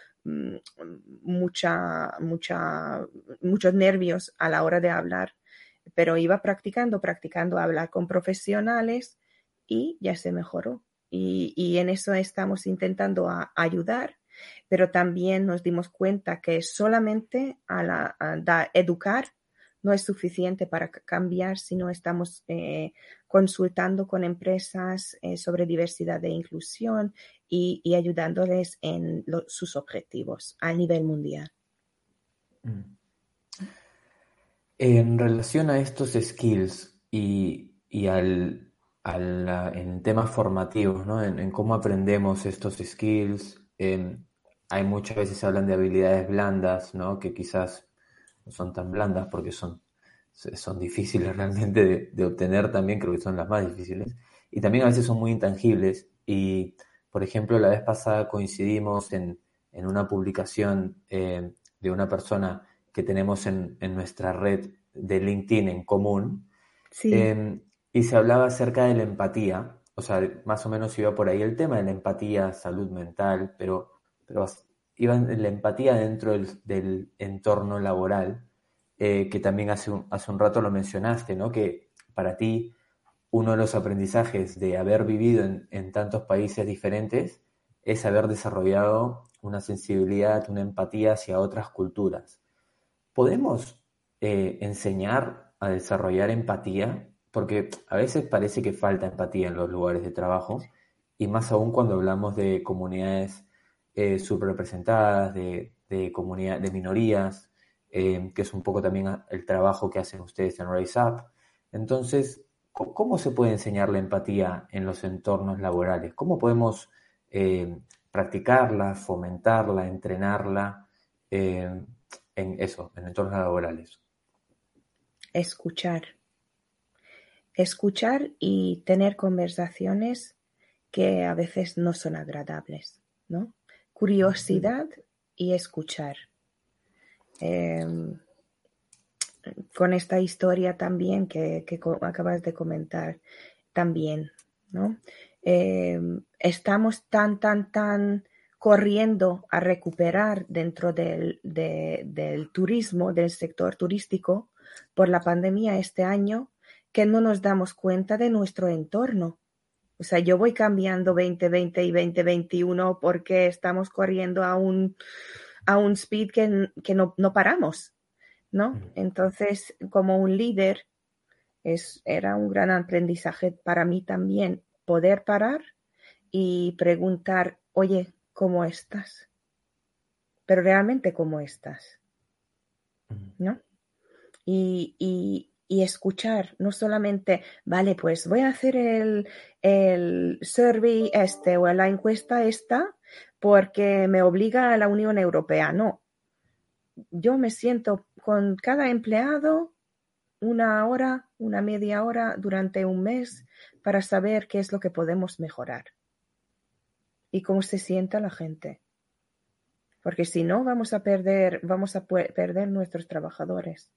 mucha, mucha, muchos nervios a la hora de hablar, pero iba practicando, practicando hablar con profesionales y ya se mejoró. Y, en eso estamos intentando ayudar, pero también nos dimos cuenta que solamente a la, educar no es suficiente para cambiar si no estamos eh, consultando con empresas eh, sobre diversidad e inclusión y, ayudándoles en sus objetivos a nivel mundial. Mm. En relación a estos skills y, al, en temas formativos, ¿no? en, cómo aprendemos estos skills, hay muchas veces hablan de habilidades blandas, ¿no? que quizás no son tan blandas porque son, son difíciles (laughs) realmente de, de obtener también, creo que son las más difíciles, y también a veces son muy intangibles. Y por ejemplo, la vez pasada coincidimos en, una publicación eh, de una persona que tenemos en, nuestra red de LinkedIn en común. Em, y se hablaba acerca de la empatía, o sea, más o menos iba por ahí el tema de la empatía, salud mental, pero, pero iba en la empatía dentro del, entorno laboral, eh, que también hace un, hace un rato lo mencionaste, ¿no? Que para ti uno de los aprendizajes de haber vivido en, tantos países diferentes es haber desarrollado una sensibilidad, una empatía hacia otras culturas. ¿Podemos eh, enseñar a desarrollar empatía? Porque a veces parece que falta empatía en los lugares de trabajo y más aún cuando hablamos de comunidades eh, subrepresentadas, de, comunidad, de minorías, eh, que es un poco también el trabajo que hacen ustedes en Raise Up. Entonces, ¿Cómo se puede enseñar la empatía en los entornos laborales? ¿Cómo podemos eh, practicarla, fomentarla, entrenarla eh, en eso, en entornos laborales? Escuchar. Escuchar y tener conversaciones que a veces no son agradables, ¿no? Curiosidad y escuchar. Em, con esta historia también que, acabas de comentar también, ¿no? em, estamos tan, tan, tan corriendo a recuperar dentro del, del turismo, del sector turístico, por la pandemia este año, que no nos damos cuenta de nuestro entorno. O sea, yo voy cambiando 2020 y 2021 porque estamos corriendo a un, a un speed que, que no, no, paramos, ¿no? Entonces, como un líder, es, era un gran aprendizaje para mí también poder parar y preguntar, oye, ¿cómo estás? Pero realmente, ¿cómo estás? ¿No? Y, y, y escuchar, no solamente, vale, pues voy a hacer el, el survey este o la encuesta esta porque me obliga a la Unión Europea. No, yo me siento con cada empleado una hora, una media hora durante un mes para saber qué es lo que podemos mejorar y cómo se sienta la gente. Porque si no, vamos a perder, vamos a perder nuestros trabajadores.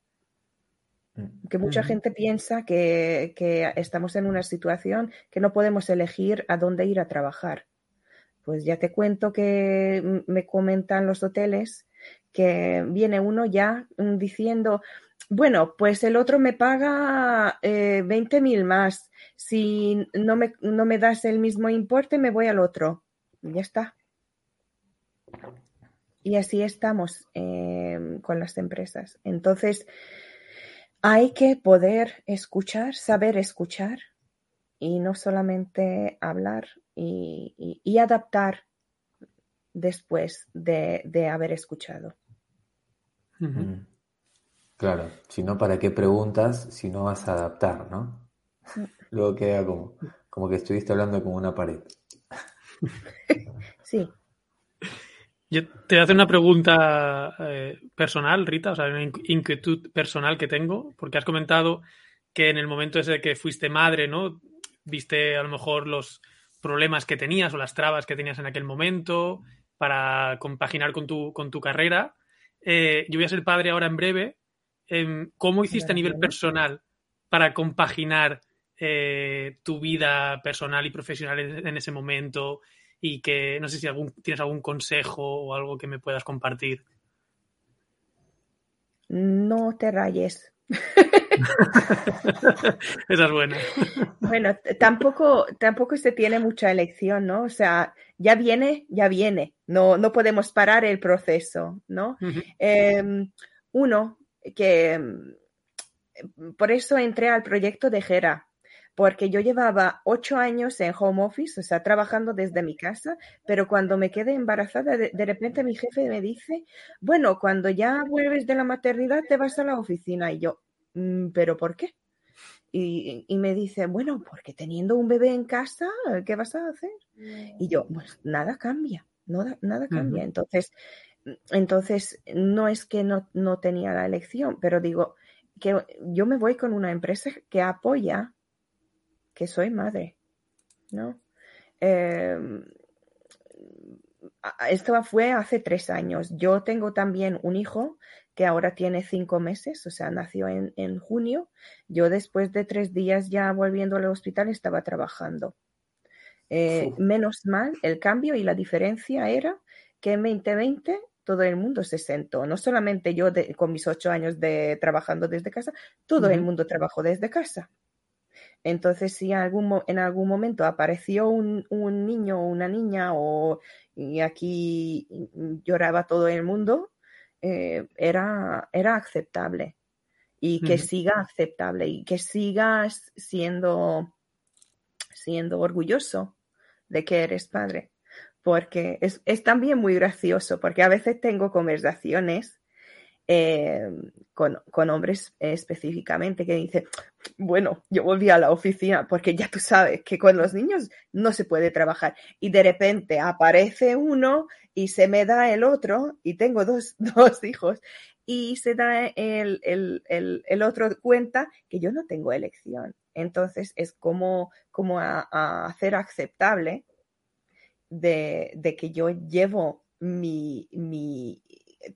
Mm. Que mucha gente piensa que, estamos en una situación que no podemos elegir a dónde ir a trabajar. Pues ya te cuento que me comentan los hoteles que viene uno ya diciendo, bueno, pues el otro me paga eh, 20 mil más. Si no me, no me das el mismo importe, me voy al otro. Ya está. Y así estamos eh, con las empresas. Entonces, hay que poder escuchar, saber escuchar y no solamente hablar y, adaptar después de, haber escuchado. Claro, si no, ¿para qué preguntas si no vas a adaptar, no? Mm. (laughs) Luego queda como, como que estuviste hablando como una pared. sí. Yo te voy a hacer una pregunta eh, personal, Rita, o sea, una inquietud personal que tengo, porque has comentado que en el momento ese que fuiste madre, ¿no? Viste a lo mejor los problemas que tenías o las trabas que tenías en aquel momento para compaginar con tu, con tu carrera. Eh, yo voy a ser padre ahora en breve. Em, ¿Cómo hiciste a nivel personal para compaginar eh, tu vida personal y profesional en ese momento? y que no sé si algún, tienes algún consejo o algo que me puedas compartir. No te rayes. (laughs) Esa es buena. Bueno, tampoco, tampoco se tiene mucha elección, ¿no? O sea, ya viene, ya viene. No, no podemos parar el proceso, ¿no? Em, uno, que por eso entré al proyecto de Gera, porque yo llevaba ocho años en home office, o sea, trabajando desde mi casa, pero cuando me quedé embarazada, de, repente mi jefe me dice, bueno, cuando ya vuelves de la maternidad te vas a la oficina y yo, mm, ¿pero por qué? Y, me dice, bueno, porque teniendo un bebé en casa, ¿qué vas a hacer? Y yo, pues nada cambia, nada cambia. Entonces, entonces, no es que no, no tenía la elección, pero digo que yo me voy con una empresa que apoya que soy madre, ¿no? Em, esto fue hace tres años. Yo tengo también un hijo que ahora tiene cinco meses, o sea, nació en, junio. Yo después de tres días ya volviendo al hospital estaba trabajando. Eh, menos mal, el cambio y la diferencia era que en 2020 todo el mundo se sentó, no solamente yo con mis ocho años de trabajando desde casa, todo el mundo trabajó desde casa. Entonces, si algún, en algún momento apareció un, niño o una niña o y aquí lloraba todo el mundo, eh, era, era aceptable y que siga aceptable y que sigas siendo, siendo orgulloso de que eres padre. Porque es, es también muy gracioso, porque a veces tengo conversaciones eh, con, hombres específicamente que dicen, bueno, yo volví a la oficina porque ya tú sabes que con los niños no se puede trabajar y de repente aparece uno y se me da el otro y tengo dos, (laughs) dos hijos y se da el, el, el, el, otro cuenta que yo no tengo elección. Entonces es como, como a, a hacer aceptable de, de, que yo llevo mi, mi,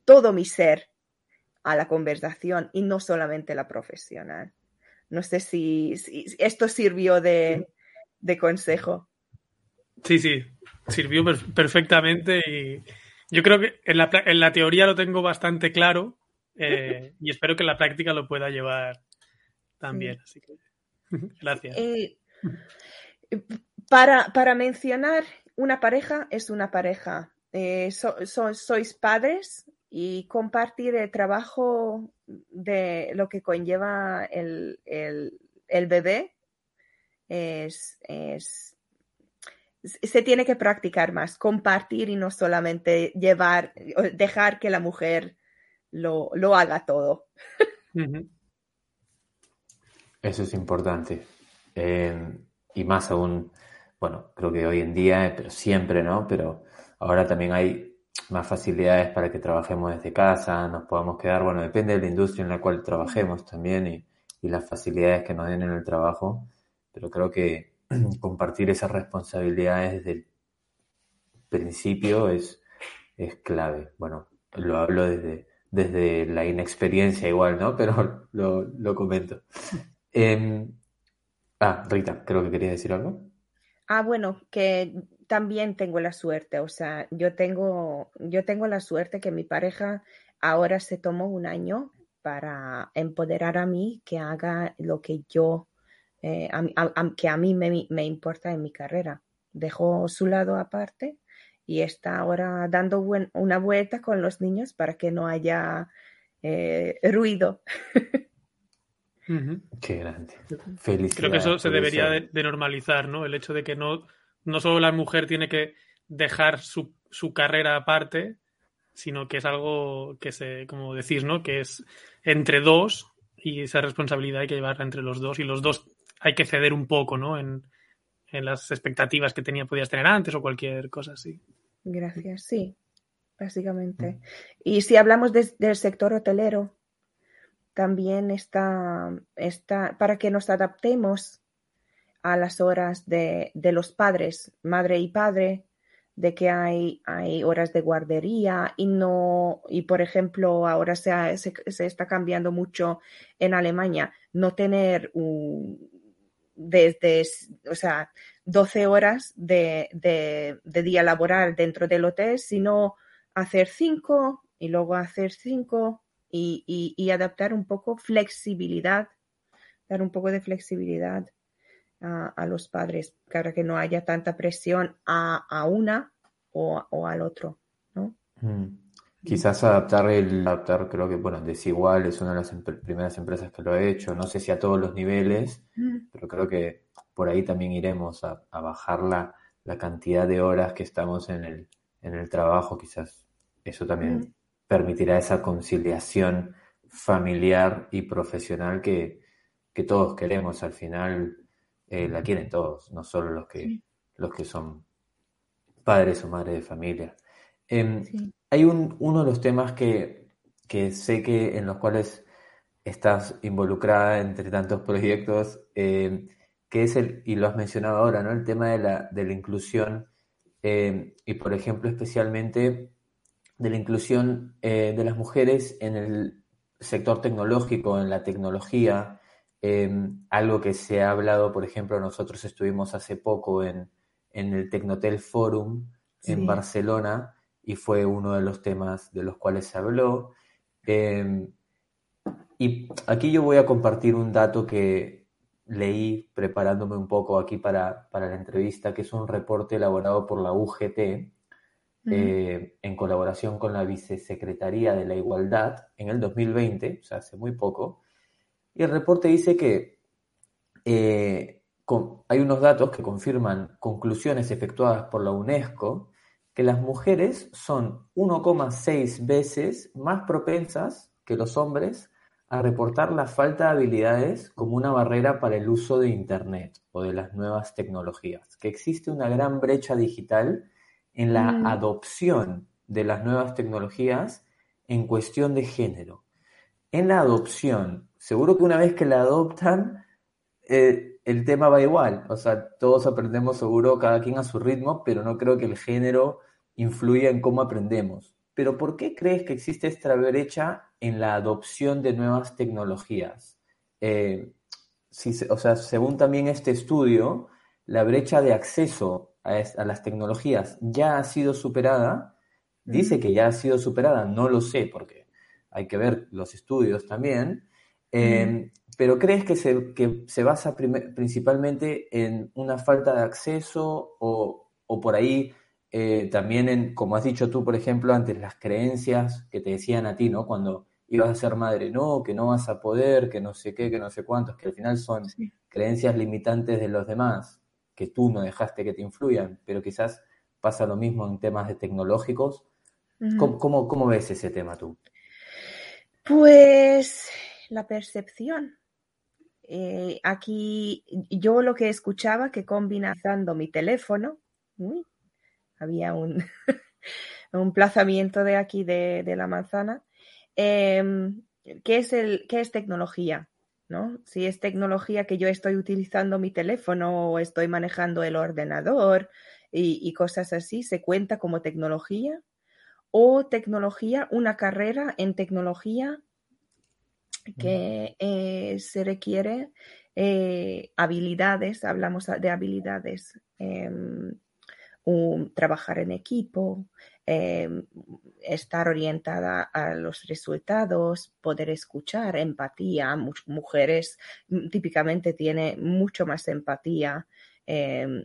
todo mi ser a la conversación y no solamente la profesional. No sé si, esto sirvió de, consejo. Sí, sí, sirvió perfectamente y yo creo que en la, en la teoría lo tengo bastante claro eh, y espero que en la práctica lo pueda llevar también. Así que, (laughs) gracias. Eh, para, para, mencionar, una pareja es una pareja. Eh, sois padres y compartir el trabajo de lo que conlleva el, el, el bebé es, es, se tiene que practicar más, compartir y no solamente llevar, dejar que la mujer lo, lo haga todo. Eso es importante. Eh, y más aún, bueno, creo que hoy en día, pero siempre, ¿no? Pero ahora también hay más facilidades para que trabajemos desde casa, nos podamos quedar, bueno, depende de la industria en la cual trabajemos también y, y las facilidades que nos den en el trabajo, pero creo que (clears throat) compartir esas responsabilidades desde el principio es, es clave. Bueno, lo hablo desde, desde la inexperiencia igual, ¿no? (laughs) Pero lo, lo comento. (laughs) Em, ah, Rita, creo que querías decir algo. Ah, bueno, que también tengo la suerte, o sea, yo tengo, yo tengo la suerte que mi pareja ahora se tomó un año para empoderar a mí que haga lo que yo, eh, que a mí me, importa en mi carrera. Dejó su lado aparte y está ahora dando una vuelta con los niños para que no haya eh, ruido. (laughs) Qué grande. Creo que eso se debería de, normalizar, ¿no? El hecho de que no, no solo la mujer tiene que dejar su, su, carrera aparte, sino que es algo que se, como decís, ¿no? Que es entre dos y esa responsabilidad hay que llevarla entre los dos y los dos hay que ceder un poco, ¿no? En, en las expectativas que tenía, podías tener antes o cualquier cosa así. Gracias, sí, básicamente. Mm. Y si hablamos del sector hotelero, también está, está para que nos adaptemos a las horas de, de, los padres, madre y padre, de que hay, hay horas de guardería y no, y por ejemplo, ahora se, se, está cambiando mucho en Alemania, no tener desde, o sea, 12 horas de, de, día laboral dentro del hotel, sino hacer 5 y luego hacer 5 y, adaptar un poco flexibilidad, dar un poco de flexibilidad a, los padres para que no haya tanta presión a, una o, al otro, ¿no? Mm. Quizás adaptar el adaptar, creo que, bueno, Desigual es una de las primeras empresas que lo ha hecho, no sé si a todos los niveles, mm. pero creo que por ahí también iremos a, bajar la, la, cantidad de horas que estamos en el, en el trabajo, quizás eso también mm permitirá esa conciliación familiar y profesional que, todos queremos. Al final eh, la quieren todos, no solo los que, los que son padres o madres de familia. Em, hay un, uno de los temas que, sé que en los cuales estás involucrada entre tantos proyectos, em, que es el, y lo has mencionado ahora, ¿no? El tema de la, de la inclusión em, y, por ejemplo, especialmente de la inclusión eh, de las mujeres en el sector tecnológico, en la tecnología, em, algo que se ha hablado, por ejemplo, nosotros estuvimos hace poco en, el Tecnotel Forum en Barcelona y fue uno de los temas de los cuales se habló. Em, y aquí yo voy a compartir un dato que leí preparándome un poco aquí para, para la entrevista, que es un reporte elaborado por la UGT, eh, en colaboración con la Vicesecretaría de la Igualdad en el 2020, o sea, hace muy poco. Y el reporte dice que eh, hay unos datos que confirman conclusiones efectuadas por la UNESCO que las mujeres son 1,6 veces más propensas que los hombres a reportar la falta de habilidades como una barrera para el uso de Internet o de las nuevas tecnologías, que existe una gran brecha digital en la mm. adopción de las nuevas tecnologías en cuestión de género. En la adopción, seguro que una vez que la adoptan, eh, el tema va igual. O sea, todos aprendemos seguro cada quien a su ritmo, pero no creo que el género influya en cómo aprendemos. Pero ¿por qué crees que existe esta brecha en la adopción de nuevas tecnologías? Eh, si, o sea, según también este estudio, la brecha de acceso a, las tecnologías ya ha sido superada, dice que ya ha sido superada, no lo sé porque hay que ver los estudios también, em, pero ¿crees que se, que se basa principalmente en una falta de acceso o, o por ahí eh, también en, como has dicho tú, por ejemplo, antes las creencias que te decían a ti, ¿no? Cuando ibas a ser madre, no, que no vas a poder, que no sé qué, que no sé cuántos, que al final son creencias limitantes de los demás, que tú no dejaste que te influyan, pero quizás pasa lo mismo en temas de tecnológicos. ¿Cómo, cómo, ves ese tema tú? Pues la percepción. Eh, aquí yo lo que escuchaba que combinando mi teléfono, había un, (laughs) un plazamiento de aquí de, la manzana. Em, ¿qué, es el, ¿Qué es tecnología? ¿no? Si es tecnología que yo estoy utilizando mi teléfono o estoy manejando el ordenador y, cosas así, ¿se cuenta como tecnología? ¿O tecnología, una carrera en tecnología que eh, se requiere eh, habilidades, hablamos de habilidades em, trabajar en equipo, em, estar orientada a los resultados, poder escuchar, empatía. mujeres mm, típicamente tienen mucho más empatía em,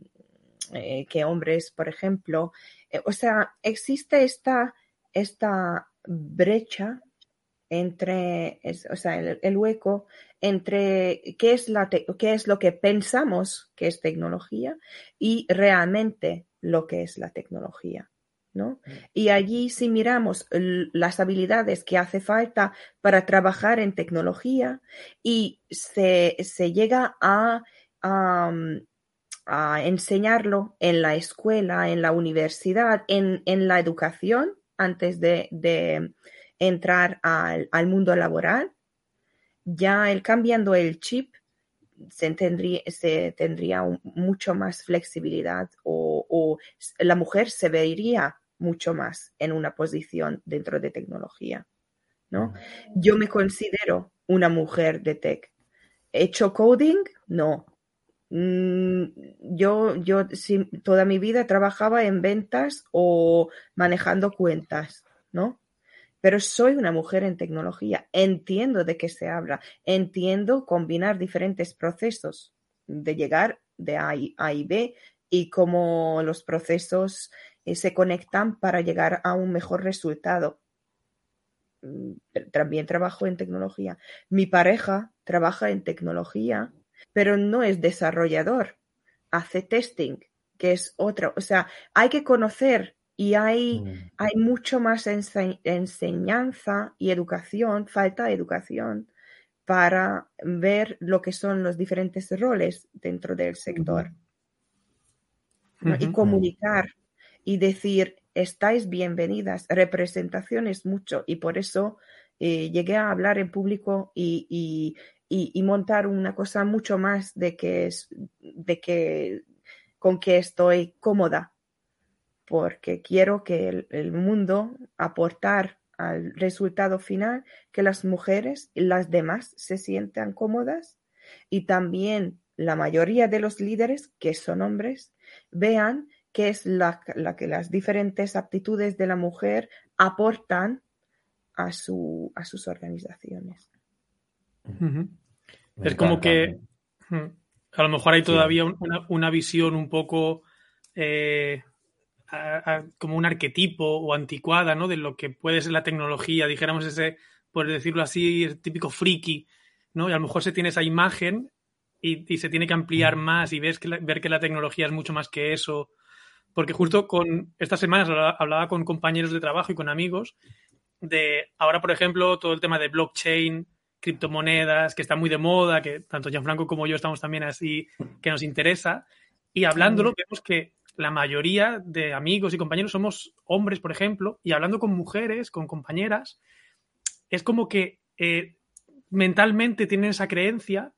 eh, que hombres, por ejemplo. O sea, existe esta, esta brecha entre, o sea, el, hueco entre qué es, la qué es lo que pensamos que es tecnología y realmente lo que es la tecnología. ¿no? Mm. Y allí si miramos las habilidades que hace falta para trabajar en tecnología y se, llega a, a, enseñarlo en la escuela, en la universidad, en, la educación antes de, entrar al, al, mundo laboral, ya el cambiando el chip se tendría, se tendría mucho más flexibilidad o, la mujer se vería mucho más en una posición dentro de tecnología. ¿no? Yo me considero una mujer de tech. ¿He hecho coding? No. Mm, yo, yo toda mi vida trabajaba en ventas o manejando cuentas, ¿no? Pero soy una mujer en tecnología, entiendo de qué se habla, entiendo combinar diferentes procesos de llegar de A, y B y cómo los procesos eh, se conectan para llegar a un mejor resultado. Mm, también trabajo en tecnología. Mi pareja trabaja en tecnología, pero no es desarrollador, hace testing, que es otra. O sea, hay que conocer y hay, mm. hay mucho más enseñanza y educación, falta de educación para ver lo que son los diferentes roles dentro del sector. Y comunicar y decir, estáis bienvenidas, representación es mucho y por eso eh, llegué a hablar en público y, y, montar una cosa mucho más de que es, de que con que estoy cómoda porque quiero que el, mundo aportar al resultado final que las mujeres y las demás se sientan cómodas y también la mayoría de los líderes, que son hombres, vean que es la, que las diferentes aptitudes de la mujer aportan a, su, a sus organizaciones. Es como que a lo mejor hay todavía una, visión un poco eh, como un arquetipo o anticuada, ¿no? De lo que puede ser la tecnología, dijéramos ese, por decirlo así, el típico friki, ¿no? Y a lo mejor se tiene esa imagen y, se tiene que ampliar más y ves que ver que la tecnología es mucho más que eso. Porque justo con estas semanas hablaba con compañeros de trabajo y con amigos de ahora, por ejemplo, todo el tema de blockchain, criptomonedas, que está muy de moda, que tanto Gianfranco como yo estamos también así, que nos interesa. Y hablándolo, vemos que la mayoría de amigos y compañeros somos hombres, por ejemplo, y hablando con mujeres, con compañeras, es como que eh, mentalmente tienen esa creencia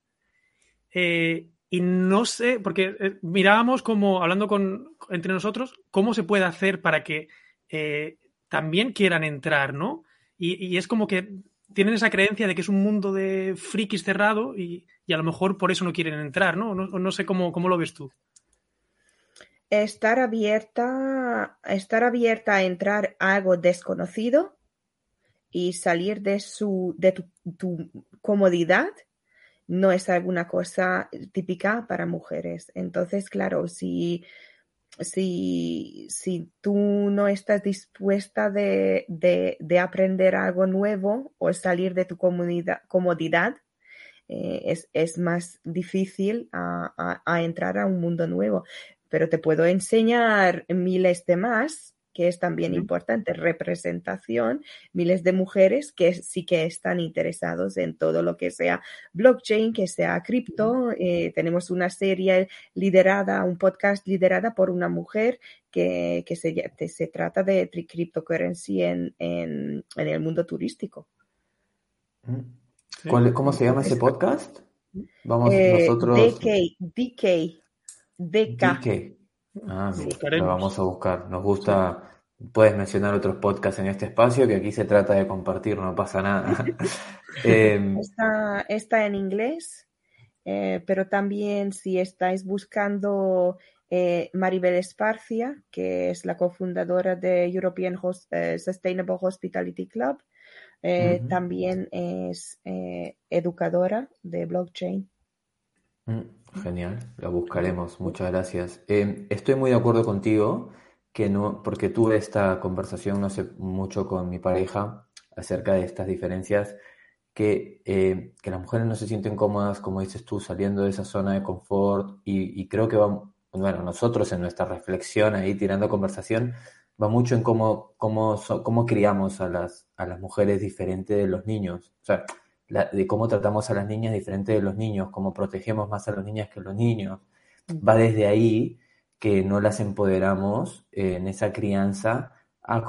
eh, y no sé, porque eh, mirábamos como, hablando con, entre nosotros, cómo se puede hacer para que también quieran entrar, ¿no? Y, es como que tienen esa creencia de que es un mundo de frikis cerrado y, a lo mejor por eso no quieren entrar, ¿no? No, no sé cómo, cómo lo ves tú. Estar abierta, estar abierta a entrar a algo desconocido y salir de su, de tu, comodidad no es alguna cosa típica para mujeres. Entonces, claro, si, si, si tú no estás dispuesta de, de, aprender algo nuevo o salir de tu comodidad, eh, es, más difícil a, entrar a un mundo nuevo pero te puedo enseñar miles de más, que es también importante, representación, miles de mujeres que sí que están interesados en todo lo que sea blockchain, que sea cripto. Eh, tenemos una serie liderada, un podcast liderada por una mujer que, se, se, trata de cryptocurrency en, en, el mundo turístico. ¿Cómo se llama ese podcast? Vamos eh, nosotros. DK, DK, DK. Ah, lo vamos a buscar. Nos gusta. Puedes mencionar otros podcasts en este espacio, que aquí se trata de compartir, no pasa nada. (laughs) Em, está, en inglés, eh, pero también si estáis buscando eh, Maribel Esparcia, que es la cofundadora de European eh, Sustainable Hospitality Club, también es educadora de blockchain. Mm. Genial, la buscaremos, muchas gracias. Em, estoy muy de acuerdo contigo, que no, porque tuve esta conversación no sé mucho con mi pareja acerca de estas diferencias, que, em, que las mujeres no se sienten cómodas, como dices tú, saliendo de esa zona de confort y, creo que va, bueno, nosotros en nuestra reflexión ahí tirando conversación, va mucho en cómo, cómo, cómo criamos a las, a las mujeres diferentes de los niños. O sea, de cómo tratamos a las niñas diferente de los niños, cómo protegemos más a las niñas que a los niños. Va desde ahí que no las empoderamos en esa crianza a,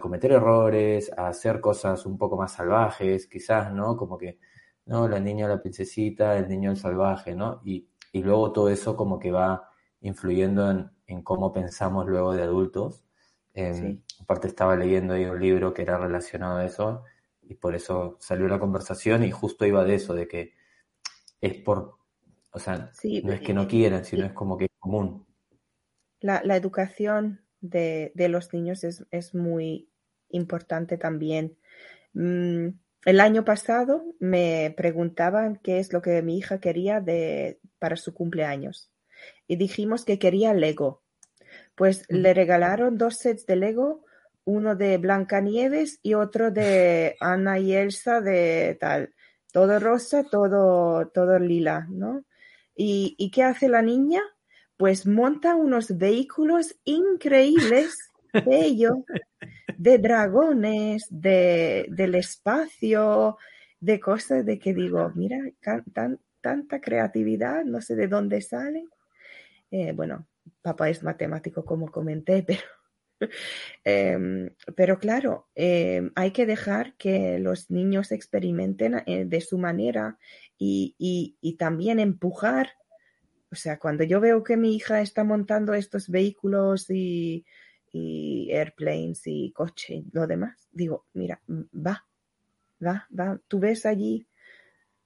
cometer errores, a hacer cosas un poco más salvajes, quizás, ¿no? Como que, ¿no? La niña, la princesita, el niño, el salvaje, ¿no? Y, luego todo eso como que va influyendo en, cómo pensamos luego de adultos. Aparte estaba leyendo ahí un libro que era relacionado a eso y por eso salió la conversación y justo iba de eso, de que es por, o sea, no es que no quieran, sino es como que es común. La, educación de, los niños es, muy importante también. Mm, el año pasado me preguntaban qué es lo que mi hija quería de, para su cumpleaños y dijimos que quería Lego. Pues le regalaron dos sets de Lego uno de Blancanieves y otro de Ana y Elsa de tal, todo rosa, todo, todo lila, ¿no? ¿Y, ¿Y qué hace la niña? Pues monta unos vehículos increíbles, (laughs) bellos, de dragones, de, del espacio, de cosas de que digo, mira, tan, tanta creatividad, no sé de dónde sale. Eh, bueno, papá es matemático, como comenté, (laughs) pero (laughs) Em, pero claro, em, hay que dejar que los niños experimenten eh, de su manera y, también empujar. O sea, cuando yo veo que mi hija está montando estos vehículos y, airplanes y coche y lo demás, digo, mira, va, va, va, tú ves allí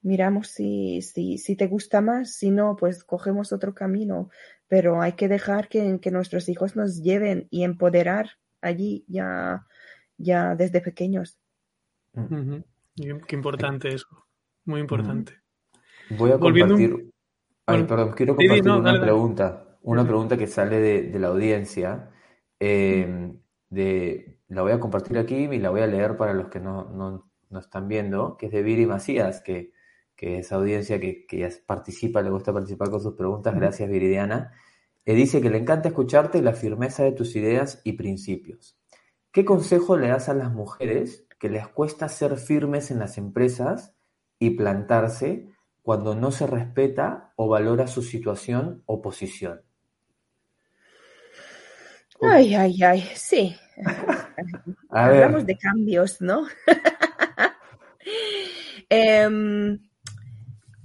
miramos si, si, si, te gusta más, si no, pues cogemos otro camino pero hay que dejar que, nuestros hijos nos lleven y empoderar allí ya, ya desde pequeños. Qué importante eso, muy importante. Voy a compartir, Ay, perdón, quiero compartir una pregunta, una pregunta que sale de, la audiencia. Em, de, la voy a compartir aquí y la voy a leer para los que no, no, están viendo, que es de Viri Macías, que que esa audiencia que, que participa, le gusta participar con sus preguntas, gracias Viridiana, le dice que le encanta escucharte y la firmeza de tus ideas y principios. ¿Qué consejo le das a las mujeres que les cuesta ser firmes en las empresas y plantarse cuando no se respeta o valora su situación o posición? Ay, ay, ay, sí. (laughs) Hablamos de cambios, ¿no? (laughs) Em,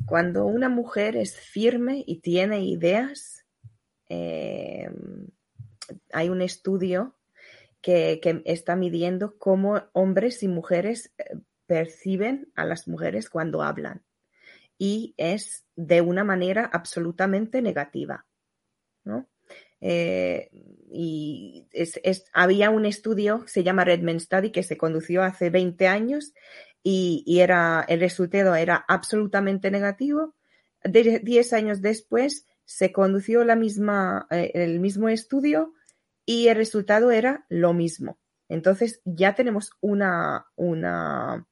cuando una mujer es firme y tiene ideas, eh, hay un estudio que, está midiendo cómo hombres y mujeres eh, perciben a las mujeres cuando hablan. Y es de una manera absolutamente negativa. Eh, y había un estudio, se llama Redmond Study, que se condució hace 20 años y, era, el resultado era absolutamente negativo. diez años después se condució la misma, eh, el mismo estudio y el resultado era lo mismo. Entonces ya tenemos una, una,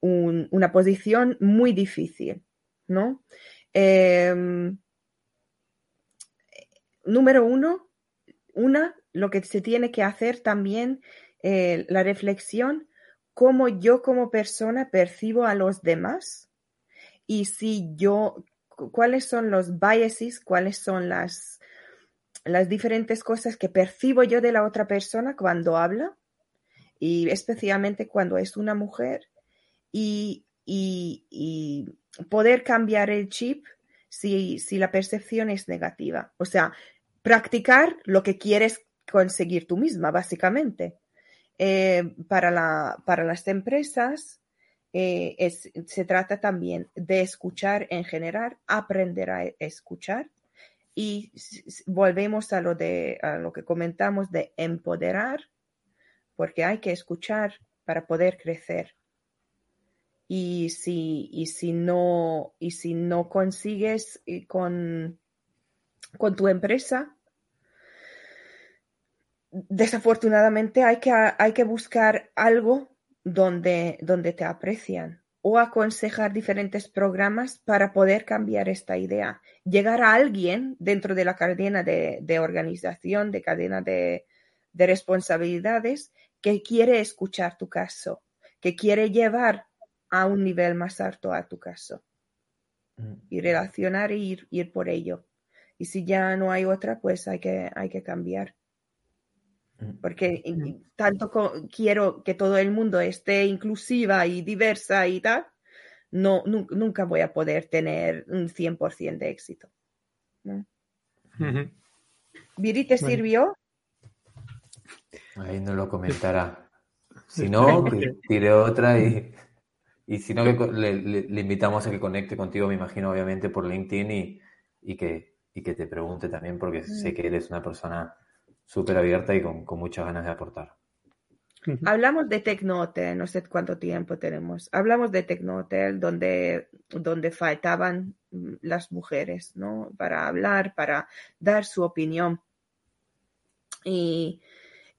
una posición muy difícil, ¿no? Em, número uno, una, lo que se tiene que hacer también, eh, la reflexión, cómo yo como persona percibo a los demás y si yo, cuáles son los biases, cuáles son las, las diferentes cosas que percibo yo de la otra persona cuando habla y especialmente cuando es una mujer y, poder cambiar el chip si, si, la percepción es negativa. O sea, practicar lo que quieres conseguir tú misma, básicamente. Eh, para, la, para las empresas eh, es, se trata también de escuchar en general, aprender a escuchar y volvemos a lo, de, a lo que comentamos de empoderar, porque hay que escuchar para poder crecer. Y si, y si, no, y si no consigues eh, con, con tu empresa, desafortunadamente hay que, hay que buscar algo donde, donde te aprecian o aconsejar diferentes programas para poder cambiar esta idea. Llegar a alguien dentro de la cadena de, organización, de cadena de, responsabilidades, que quiere escuchar tu caso, que quiere llevar a un nivel más alto a tu caso mm. y relacionar e ir, ir por ello. Y si ya no hay otra, pues hay que, hay que cambiar. Mm. Porque tanto quiero que todo el mundo esté inclusiva y diversa y tal, no, nunca voy a poder tener un 100% de éxito. ¿Viri te sirvió? Ahí no lo comentará. Si no, que tire otra y, y si no, le, invitamos a que conecte contigo, me imagino, obviamente, por LinkedIn y, y, que, y que te pregunte también, porque sé que eres una persona súper abierta y con, muchas ganas de aportar. Hablamos de Tecnotel, no sé cuánto tiempo tenemos. Hablamos de Tecnotel donde, donde faltaban mm, las mujeres, ¿no? Para hablar, para dar su opinión. Y,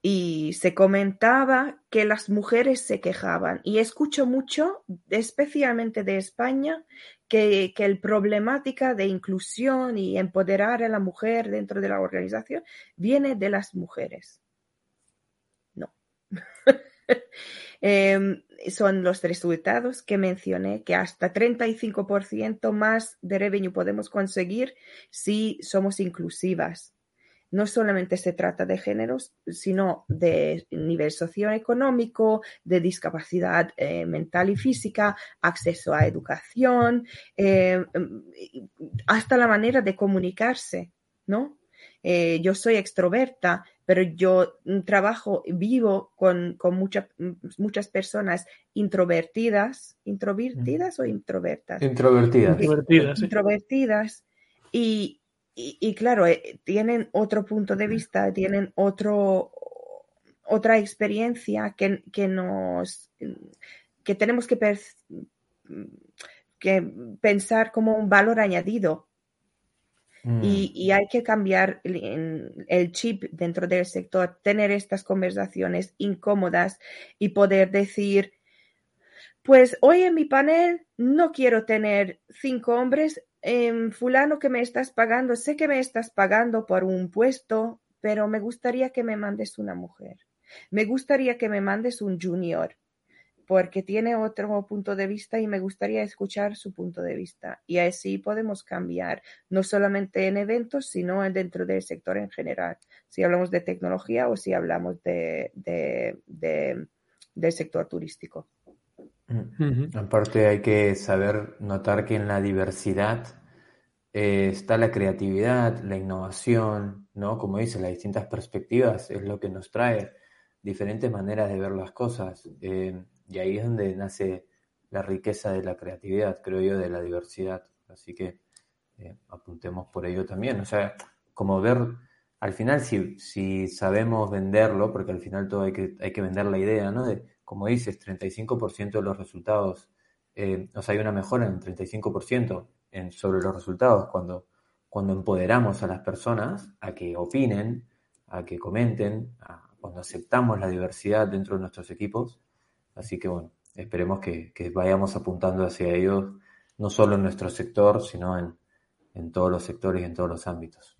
y se comentaba que las mujeres se quejaban. Y escucho mucho, especialmente de España, que, que el problemática de inclusión y empoderar a la mujer dentro de la organización viene de las mujeres. No. (laughs) Em, son los resultados que mencioné, que hasta 35% más de revenue podemos conseguir si somos inclusivas no solamente se trata de géneros, sino de nivel socioeconómico, de discapacidad eh, mental y física, acceso a educación, eh, hasta la manera de comunicarse, ¿no? Eh, yo soy extroverta, pero yo trabajo, vivo con, muchas personas introvertidas, introvertidas o introvertas. Introvertidas. Introvertidas. Introvertidas. Y, y, claro, eh, tienen otro punto de vista, tienen otro, otra experiencia que, que nos que tenemos que, que, pensar como un valor añadido. Mm. Y, y, hay que cambiar el, el, chip dentro del sector, tener estas conversaciones incómodas y poder decir, pues hoy en mi panel no quiero tener cinco hombres, Em, fulano que me estás pagando, sé que me estás pagando por un puesto, pero me gustaría que me mandes una mujer. Me gustaría que me mandes un junior, porque tiene otro punto de vista y me gustaría escuchar su punto de vista. Y así podemos cambiar, no solamente en eventos, sino dentro del sector en general. Si hablamos de tecnología o si hablamos de, del sector turístico. Aparte hay que saber notar que en la diversidad eh, está la creatividad, la innovación, ¿no? Como dice, las distintas perspectivas es lo que nos trae diferentes maneras de ver las cosas. Eh, y ahí es donde nace la riqueza de la creatividad, creo yo, de la diversidad. Así que eh, apuntemos por ello también. O sea, como ver al final si, si sabemos venderlo, porque al final todo hay que, hay que vender la idea, ¿no? De, como dices, 35% de los resultados, eh, o sea, hay una mejora en el 35% en, sobre los resultados cuando, cuando empoderamos a las personas a que opinen, a que comenten, cuando aceptamos la diversidad dentro de nuestros equipos. Así que bueno, esperemos que, vayamos apuntando hacia ellos, no solo en nuestro sector, sino en, en todos los sectores y en todos los ámbitos.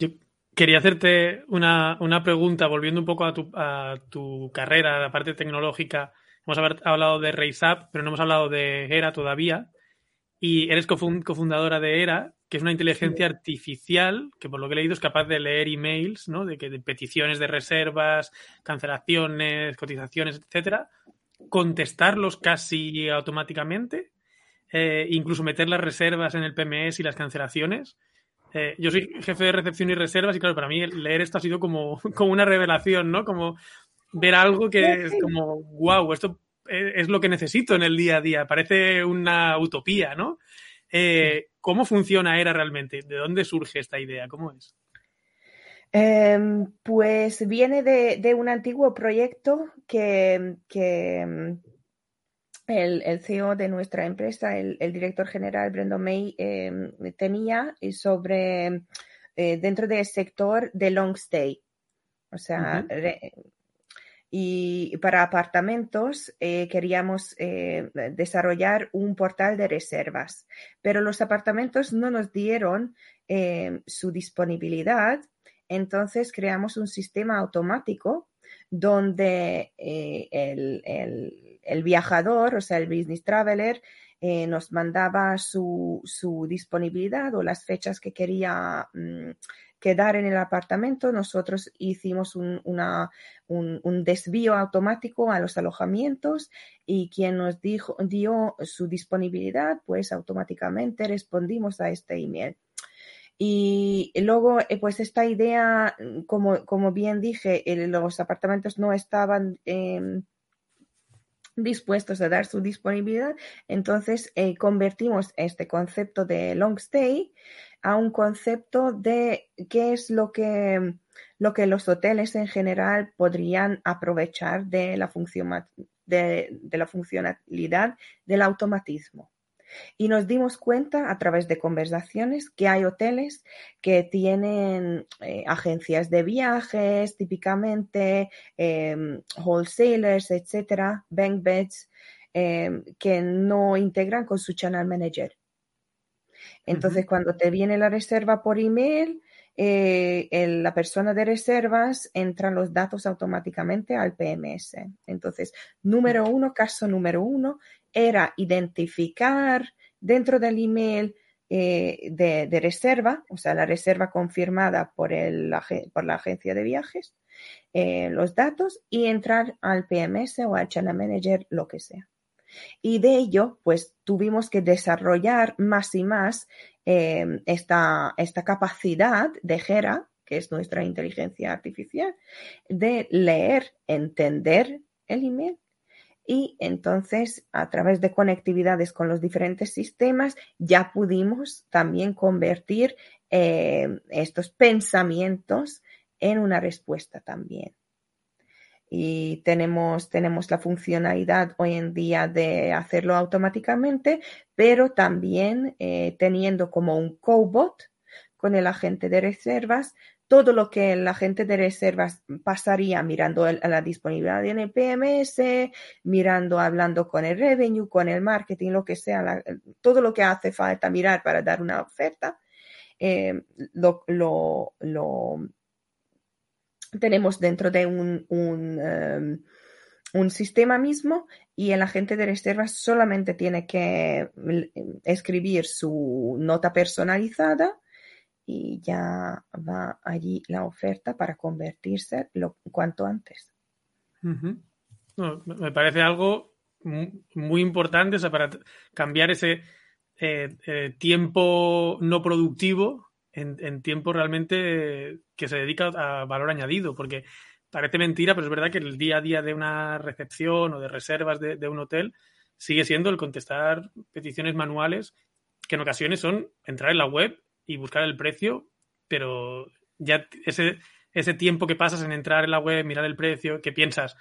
Yo quería hacerte una, pregunta, volviendo un poco a tu, a tu carrera, a la parte tecnológica. Hemos hablado de RaceUp, pero no hemos hablado de ERA todavía. Y eres cofundadora de ERA, que es una inteligencia artificial que, por lo que he leído, es capaz de leer emails, ¿no? De, que, de peticiones de reservas, cancelaciones, cotizaciones, etcétera, contestarlos casi automáticamente, eh, incluso meter las reservas en el PMS y las cancelaciones. Eh, yo soy jefe de recepción y reservas y claro, para mí leer esto ha sido como, (laughs) como una revelación, ¿no? Como ver algo que es como, wow, esto es lo que necesito en el día a día. Parece una utopía, ¿no? Eh, ¿Cómo funciona ERA realmente? ¿De dónde surge esta idea? ¿Cómo es? Em, pues viene de, un antiguo proyecto que, el, CEO de nuestra empresa, el, director general Brendan May, em, tenía sobre eh, dentro del sector de long stay. O sea, y para apartamentos eh, queríamos eh, desarrollar un portal de reservas, pero los apartamentos no nos dieron su disponibilidad, entonces creamos un sistema automático donde el, el viajador, o sea, el business traveler, eh, nos mandaba su, disponibilidad o las fechas que quería mm, quedar en el apartamento. Nosotros hicimos un, un, desvío automático a los alojamientos y quien nos dijo, dio su disponibilidad, pues automáticamente respondimos a este email. Y luego, eh, pues esta idea, como, como bien dije, los apartamentos no estaban em, dispuestos a dar su disponibilidad, entonces eh, convertimos este concepto de long stay a un concepto de qué es lo que, lo que los hoteles en general podrían aprovechar de la, de la funcionalidad del automatismo. Y nos dimos cuenta a través de conversaciones que hay hoteles que tienen eh, agencias de viajes, típicamente em, wholesalers, etcétera, bank beds, em, que no integran con su channel manager. Entonces, cuando te viene la reserva por email, eh, la persona de reservas entra los datos automáticamente al PMS. Entonces, número uno, caso número uno, era identificar dentro del email eh, de, reserva, o sea, la reserva confirmada por, el, por la agencia de viajes, eh, los datos y entrar al PMS o al Channel Manager, lo que sea. Y de ello, pues tuvimos que desarrollar más y más eh, esta, esta capacidad de Gera, que es nuestra inteligencia artificial, de leer, entender el email y entonces a través de conectividades con los diferentes sistemas ya pudimos también convertir eh, estos pensamientos en una respuesta también. Y tenemos, tenemos la funcionalidad hoy en día de hacerlo automáticamente, pero también eh, teniendo como un cobot con el agente de reservas todo lo que la gente de reservas pasaría mirando la disponibilidad en el PMS, mirando, hablando con el revenue, con el marketing, lo que sea, todo lo que hace falta mirar para dar una oferta, eh, lo, tenemos dentro de un, um, un, sistema mismo y el agente de reservas solamente tiene que escribir su nota personalizada y ya va allí la oferta para convertirse lo cuanto antes. me parece algo muy importante para cambiar ese eh, eh, tiempo no productivo en, tiempo realmente que se dedica a valor añadido, porque parece mentira, pero es verdad que el día a día de una recepción o de reservas de un hotel sigue siendo el contestar peticiones manuales que en ocasiones son entrar en la web y buscar el precio, pero ya ese, ese tiempo que pasas en entrar en la web, mirar el precio, que piensas,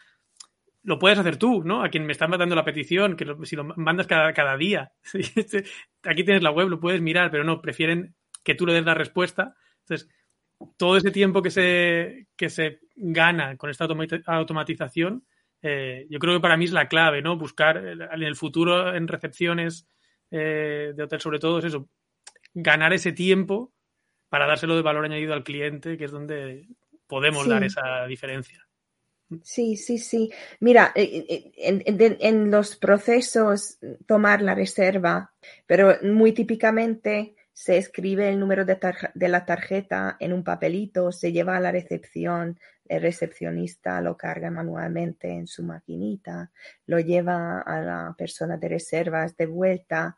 lo puedes hacer tú, ¿no? A quien me está mandando la petición, que si lo mandas cada, cada día. (laughs) Aquí tienes la web, lo puedes mirar, pero no, prefieren que tú le des la respuesta. Entonces, todo ese tiempo que se, que se gana con esta automatización, eh, yo creo que para mí es la clave, ¿no? Buscar en el futuro en recepciones eh, de hotel, sobre todo, es eso, ganar ese tiempo para dárselo de valor añadido al cliente, que es donde podemos dar esa diferencia. Sí, sí, sí. Mira, eh, en, los procesos tomar la reserva, pero muy típicamente se escribe el número de, de, la tarjeta en un papelito, se lleva a la recepción, el recepcionista lo carga manualmente en su maquinita, lo lleva a la persona de reservas de vuelta.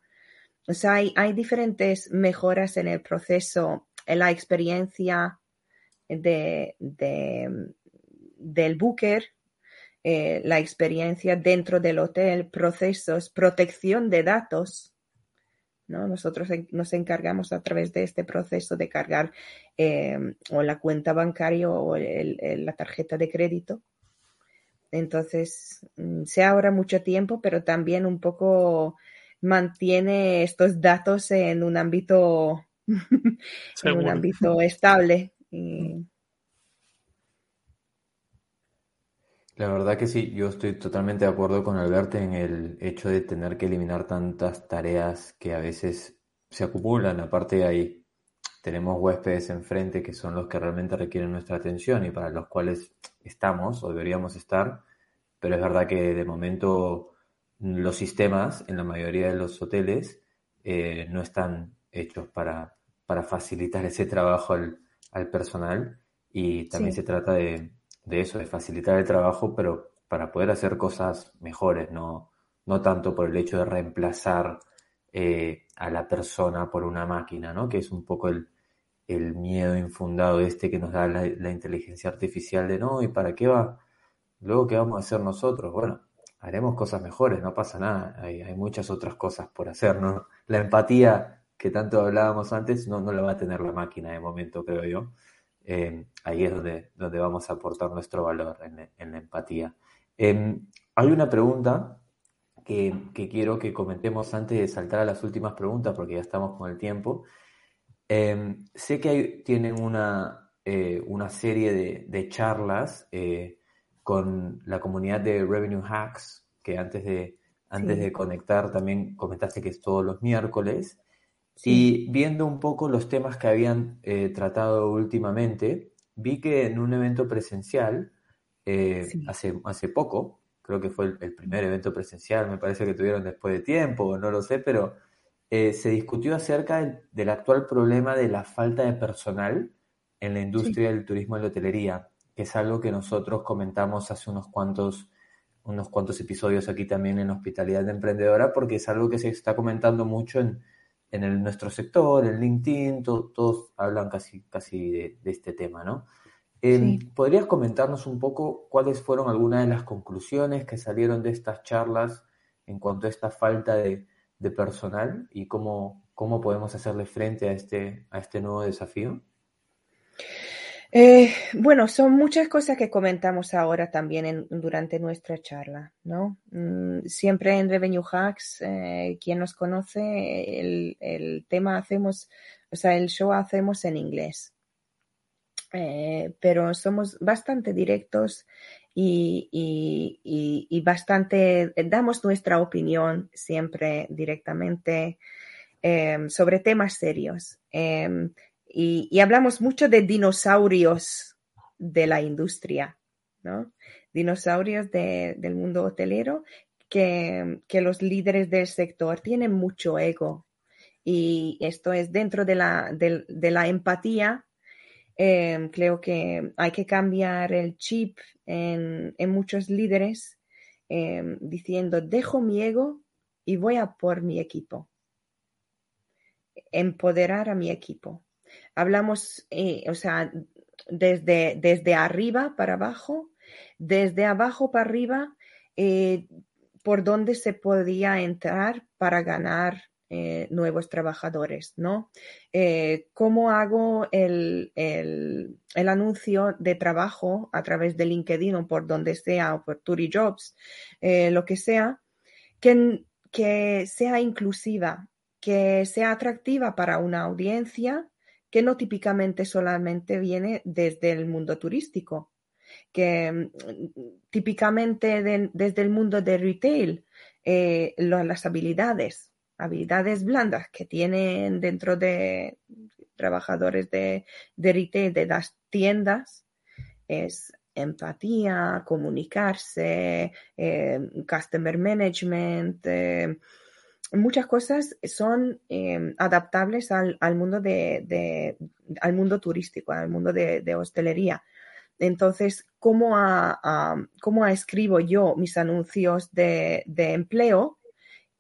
O sea, hay, diferentes mejoras en el proceso, en la experiencia de, de del booker, eh, la experiencia dentro del hotel, procesos, protección de datos nosotros nos encargamos a través de este proceso de cargar em, o la cuenta bancaria o la tarjeta de crédito. Entonces, mm, se ahorra mucho tiempo, pero también un poco mantiene estos datos en un ámbito, (laughs) en un ámbito estable. La verdad que sí, yo estoy totalmente de acuerdo con Alberto en el hecho de tener que eliminar tantas tareas que a veces se acumulan. Aparte ahí tenemos huéspedes enfrente que son los que realmente requieren nuestra atención y para los cuales estamos o deberíamos estar, pero es verdad que de momento los sistemas en la mayoría de los hoteles eh, no están hechos para, para facilitar ese trabajo al, al personal y también se trata de de eso, de facilitar el trabajo, pero para poder hacer cosas mejores, no, no tanto por el hecho de reemplazar eh, a la persona por una máquina, ¿no? Que es un poco el, miedo infundado este que nos da la, inteligencia artificial de no, ¿y para qué va? Luego, ¿qué vamos a hacer nosotros? Bueno, haremos cosas mejores, no pasa nada, hay, muchas otras cosas por hacer, ¿no? La empatía que tanto hablábamos antes no, no la va a tener la máquina de momento, creo yo. Eh, ahí es donde, donde vamos a aportar nuestro valor en, la empatía. Em, hay una pregunta que, quiero que comentemos antes de saltar a las últimas preguntas, porque ya estamos con el tiempo. Em, sé que tienen una, eh, una serie de, charlas eh, con la comunidad de Revenue Hacks, que antes de, antes de conectar también comentaste que es todos los miércoles. Y viendo un poco los temas que habían eh, tratado últimamente, vi que en un evento presencial, eh, hace, hace poco, creo que fue el, primer evento presencial, me parece que tuvieron después de tiempo, no lo sé, pero eh, se discutió acerca del, actual problema de la falta de personal en la industria del turismo y la hotelería, que es algo que nosotros comentamos hace unos cuantos, unos cuantos episodios aquí también en Hospitalidad de Emprendedora, porque es algo que se está comentando mucho en en el, nuestro sector, en LinkedIn, todos hablan casi, casi de, este tema, ¿no? Em, ¿Podrías comentarnos un poco cuáles fueron algunas de las conclusiones que salieron de estas charlas en cuanto a esta falta de, personal y cómo, cómo podemos hacerle frente a este, a este nuevo desafío? Eh, bueno, son muchas cosas que comentamos ahora también durante nuestra charla, ¿no? Mm, siempre en Revenue Hacks, eh, quien nos conoce, el, tema hacemos, o sea, el show hacemos en inglés. Eh, pero somos bastante directos y, y, bastante, damos nuestra opinión siempre directamente sobre temas serios. Y, hablamos mucho de dinosaurios de la industria, ¿no? Dinosaurios del mundo hotelero que, los líderes del sector tienen mucho ego. Y esto es dentro de la, de, la empatía. Em, creo que hay que cambiar el chip en, muchos líderes em, diciendo, dejo mi ego y voy a por mi equipo. Empoderar a mi equipo. Hablamos, eh, o sea, desde, desde arriba para abajo, desde abajo para arriba, eh, por dónde se podía entrar para ganar eh, nuevos trabajadores, ¿no? ¿Cómo hago el, anuncio de trabajo a través de LinkedIn o por donde sea, o por Turi Jobs, lo que sea, que, que sea inclusiva, que sea atractiva para una audiencia que no típicamente solamente viene desde el mundo turístico, que mm, típicamente desde el mundo de retail, las habilidades habilidades blandas que tienen dentro de trabajadores de, de retail de las tiendas es empatía, comunicarse, eh, customer management, eh, muchas cosas son eh, adaptables al, mundo de, al mundo turístico, al mundo de, hostelería. Entonces, ¿cómo, ¿cómo, escribo yo mis anuncios de, empleo?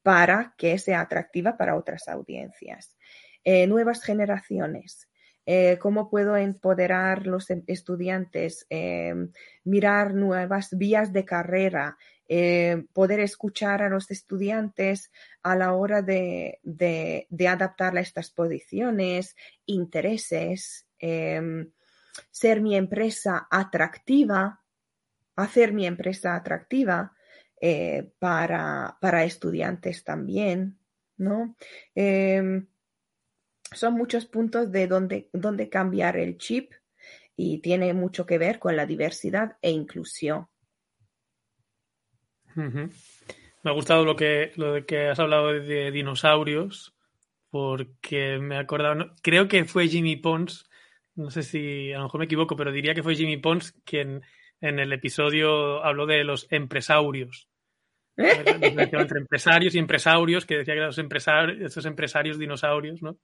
para que sea atractiva para otras audiencias. Eh, nuevas generaciones. Eh, cómo puedo empoderar los em, estudiantes, em, mirar nuevas vías de carrera, eh, poder escuchar a los estudiantes a la hora de, de, adaptar a estas posiciones, intereses, em, ser mi empresa atractiva, hacer mi empresa atractiva eh, para, para, estudiantes también, ¿no? Son muchos puntos de donde, donde cambiar el chip y tiene mucho que ver con la diversidad e inclusión. Me ha gustado lo que, lo que has hablado de dinosaurios, porque me he acordado, creo que fue Jimmy Pons, no sé si a lo mejor me equivoco, pero diría que fue Jimmy Pons quien en el episodio habló de los empresarios entre empresarios y empresarios, que decía que eran los empresarios, estos empresarios dinosaurios, ¿no?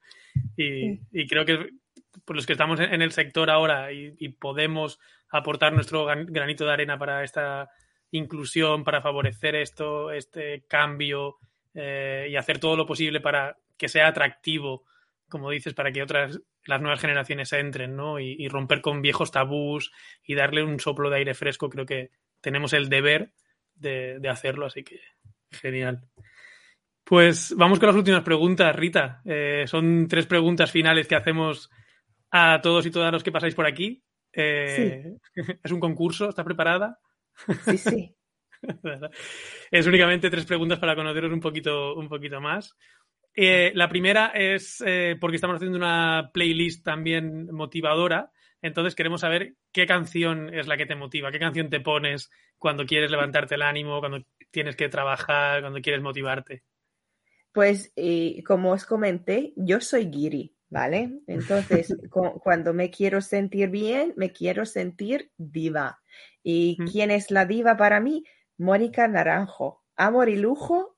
Y, creo que por los que estamos en el sector ahora y, podemos aportar nuestro granito de arena para esta inclusión, para favorecer esto, este cambio eh, y hacer todo lo posible para que sea atractivo, como dices, para que otras, las nuevas generaciones entren, ¿no? Y, y romper con viejos tabús y darle un soplo de aire fresco, creo que tenemos el deber de, hacerlo, así que genial. Pues vamos con las últimas preguntas, Rita. Eh, son tres preguntas finales que hacemos a todos y todas los que pasáis por aquí. Eh, (laughs) es un concurso, ¿estás preparada? Sí, sí. (laughs) es únicamente tres preguntas para conoceros un poquito, un poquito más. Eh, la primera es porque estamos haciendo una playlist también motivadora entonces queremos saber qué canción es la que te motiva, qué canción te pones cuando quieres levantarte el ánimo, cuando tienes que trabajar, cuando quieres motivarte. Pues como os comenté, yo soy Giri, ¿vale? (laughs) Entonces, cuando me quiero sentir bien, me quiero sentir diva. ¿Y quién es la diva para mí? Mónica Naranjo. Amor y lujo.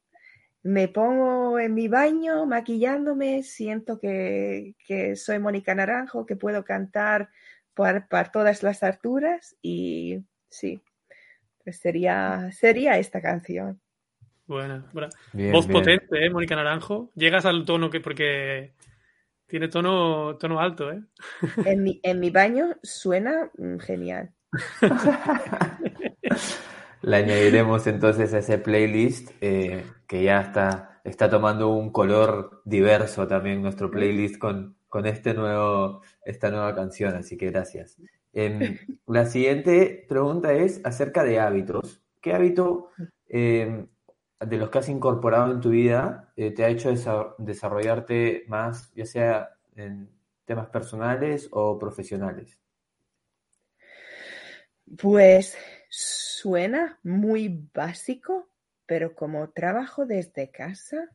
Me pongo en mi baño maquillándome, siento que, que soy Mónica Naranjo, que puedo cantar para todas las alturas y sí, pues sería, sería esta canción. Buena, buena. Voz potente, ¿eh? Mónica Naranjo. Llegas al tono que, porque tiene tono, tono alto, ¿eh? En mi, en mi baño suena mm, genial. (laughs) La añadiremos entonces a ese playlist eh, que ya está, está tomando un color diverso también nuestro playlist con, con este nuevo, esta nueva canción, así que gracias. Em, (laughs) la siguiente pregunta es acerca de hábitos. ¿Qué hábito em, de los que has incorporado en tu vida eh, te ha hecho desarrollarte más, ya sea en temas personales o profesionales? Pues suena muy básico, pero como trabajo desde casa,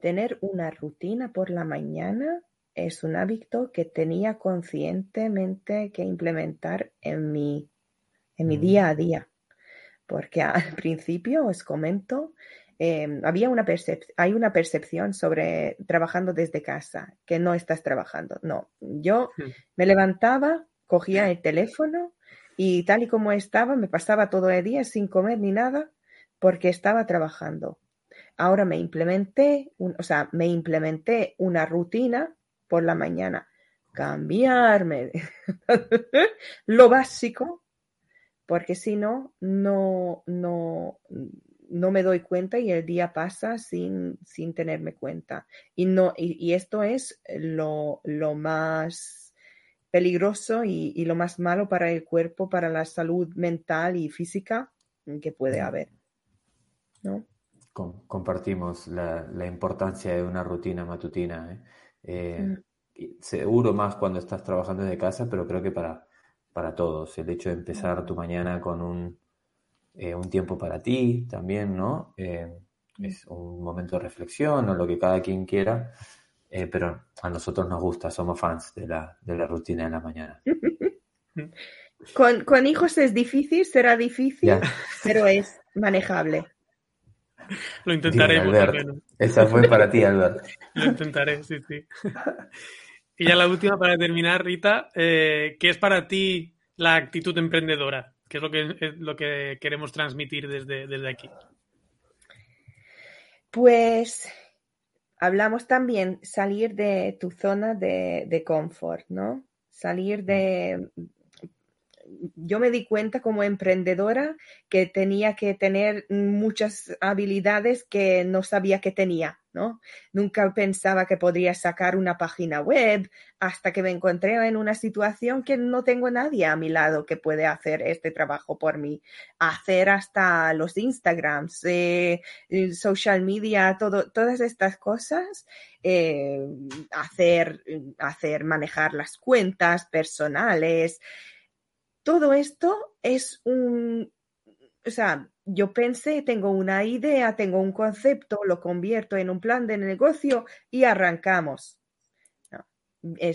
tener una rutina por la mañana es un hábito que tenía conscientemente que implementar en mi, en mi mm. día a día. Porque (laughs) al principio, os comento, em, había una hay una percepción sobre trabajando desde casa, que no estás trabajando. No, yo hmm. me levantaba, cogía el teléfono y tal y como estaba, me pasaba todo el día sin comer ni nada porque estaba trabajando. Ahora me implementé, o sea, me implementé una rutina por la mañana, cambiarme (laughs) lo básico, porque si no, no, no, no me doy cuenta y el día pasa sin, sin tenerme cuenta. Y, no, y, esto es lo, lo más peligroso y, y, lo más malo para el cuerpo, para la salud mental y física que puede haber. ¿no? compartimos la, la, importancia de una rutina matutina. ¿eh? Eh, mm. Seguro más cuando estás trabajando desde casa, pero creo que para, para todos. El hecho de empezar tu mañana con un, eh, un tiempo para ti también, ¿no? Mm. es un momento de reflexión o lo que cada quien quiera, pero a nosotros nos gusta, somos fans de la, de la rutina de la mañana. (laughs) Con, con hijos es difícil, será difícil, pero es manejable. (laughs) Lo intentaré. Esa fue para ti, Albert. (laughs) Lo intentaré, sí, sí. (laughs) Y ya la última para terminar, Rita, eh, ¿qué es para ti la actitud emprendedora? ¿Qué es lo que, lo que queremos transmitir desde, desde aquí? Pues hablamos también salir de tu zona de, de confort, ¿no? Salir de, yo me di cuenta como emprendedora que tenía que tener muchas habilidades que no sabía que tenía, ¿no? Nunca pensaba que podría sacar una página web hasta que me encontré en una situación que no tengo nadie a mi lado que puede hacer este trabajo por mí. Hacer hasta los Instagrams, eh, social media, todo, todas estas cosas. Eh, hacer, hacer, manejar las cuentas personales, todo esto es un, o sea, yo pensé, tengo una idea, tengo un concepto, lo convierto en un plan de negocio y arrancamos.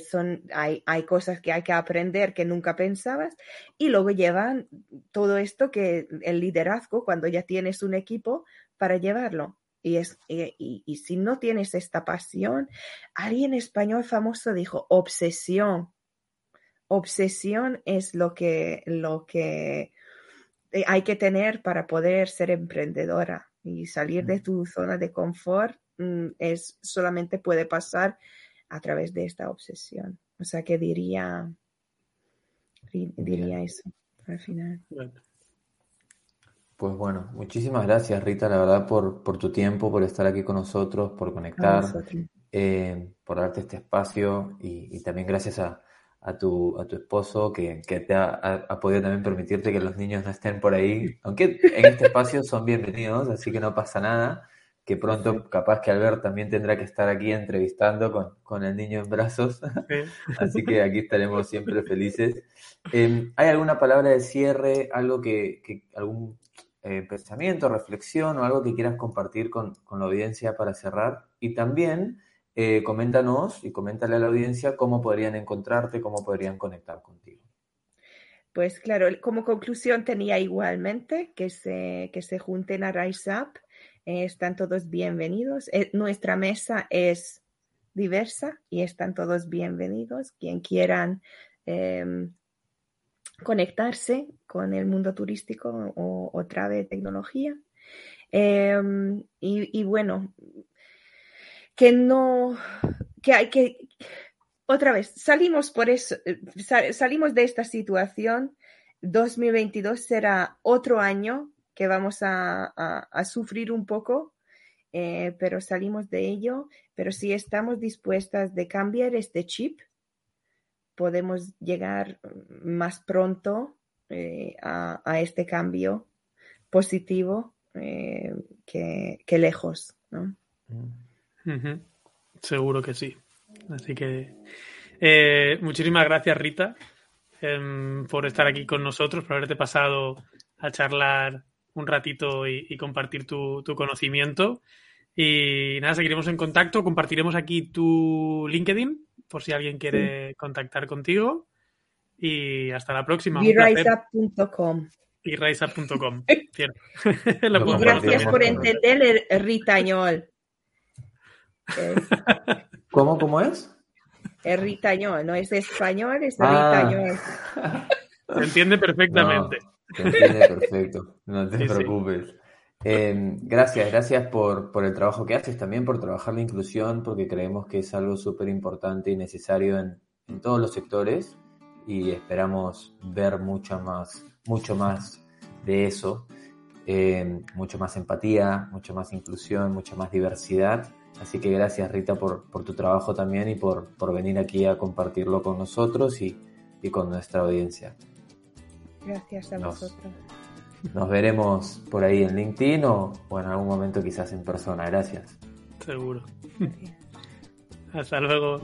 son, hay, hay, cosas que hay que aprender que nunca pensabas y luego llevan todo esto que el liderazgo, cuando ya tienes un equipo, para llevarlo. Y, es, y, y si no tienes esta pasión, alguien español famoso dijo obsesión obsesión es lo que, lo que eh, hay que tener para poder ser emprendedora y salir de tu zona de confort mm, es solamente puede pasar a través de esta obsesión. O sea que diría, diría eso al final. Pues bueno, muchísimas gracias Rita, la verdad, por, por tu tiempo, por estar aquí con nosotros, por conectar, eh, por darte este espacio y también gracias a, a tu, a tu esposo que, que te ha, podido también permitirte que los niños no estén por ahí, aunque en este espacio son bienvenidos, así que no pasa nada, que pronto capaz que Albert también tendrá que estar aquí entrevistando con, con el niño en brazos, (laughs) así que aquí estaremos siempre felices. Em, ¿Hay alguna palabra de cierre, algo que, que algún eh, pensamiento, reflexión o algo que quieras compartir con, con la audiencia para cerrar? Y también... Eh, coméntanos y coméntale a la audiencia cómo podrían encontrarte, cómo podrían conectar contigo. Pues claro, como conclusión tenía igualmente que se, que se junten a Rise Up. Eh, están todos bienvenidos. Eh, nuestra mesa es diversa y están todos bienvenidos. Quien quieran em, conectarse con el mundo turístico o, otra de tecnología. Em, y, bueno, que no, que hay que, otra vez, salimos por eso, eh, salimos de esta situación. 2022 será otro año que vamos a, sufrir un poco, eh, pero salimos de ello. Pero si estamos dispuestas de cambiar este chip, podemos llegar más pronto eh, a, este cambio positivo que, lejos. ¿no? Mm. Seguro que sí. Así que eh, muchísimas gracias, Rita, em, por estar aquí con nosotros, por haberte pasado a charlar un ratito y, compartir tu, conocimiento. Y nada, seguiremos en contacto. Compartiremos aquí tu LinkedIn por si alguien quiere contactar contigo. Y hasta la próxima. Y. Y. (laughs) (laughs) Gracias por entender, Rita (laughs) ¿Cómo, cómo es? Es ritañol, no es español, es ah. ritañol. (laughs) Se entiende perfectamente. se entiende perfecto, no te preocupes. Em, gracias, gracias por, por, el trabajo que haces, también por trabajar la inclusión, porque creemos que es algo súper importante y necesario en, en, todos los sectores y esperamos ver mucho más, mucho más de eso. eh, mucho más empatía, mucho más inclusión, mucha más diversidad. Así que gracias Rita por, tu trabajo también y por, por, venir aquí a compartirlo con nosotros y, con nuestra audiencia. Gracias a vosotros. Nos veremos por ahí en LinkedIn o, o en algún momento quizás en persona. Gracias. Seguro. Hasta luego.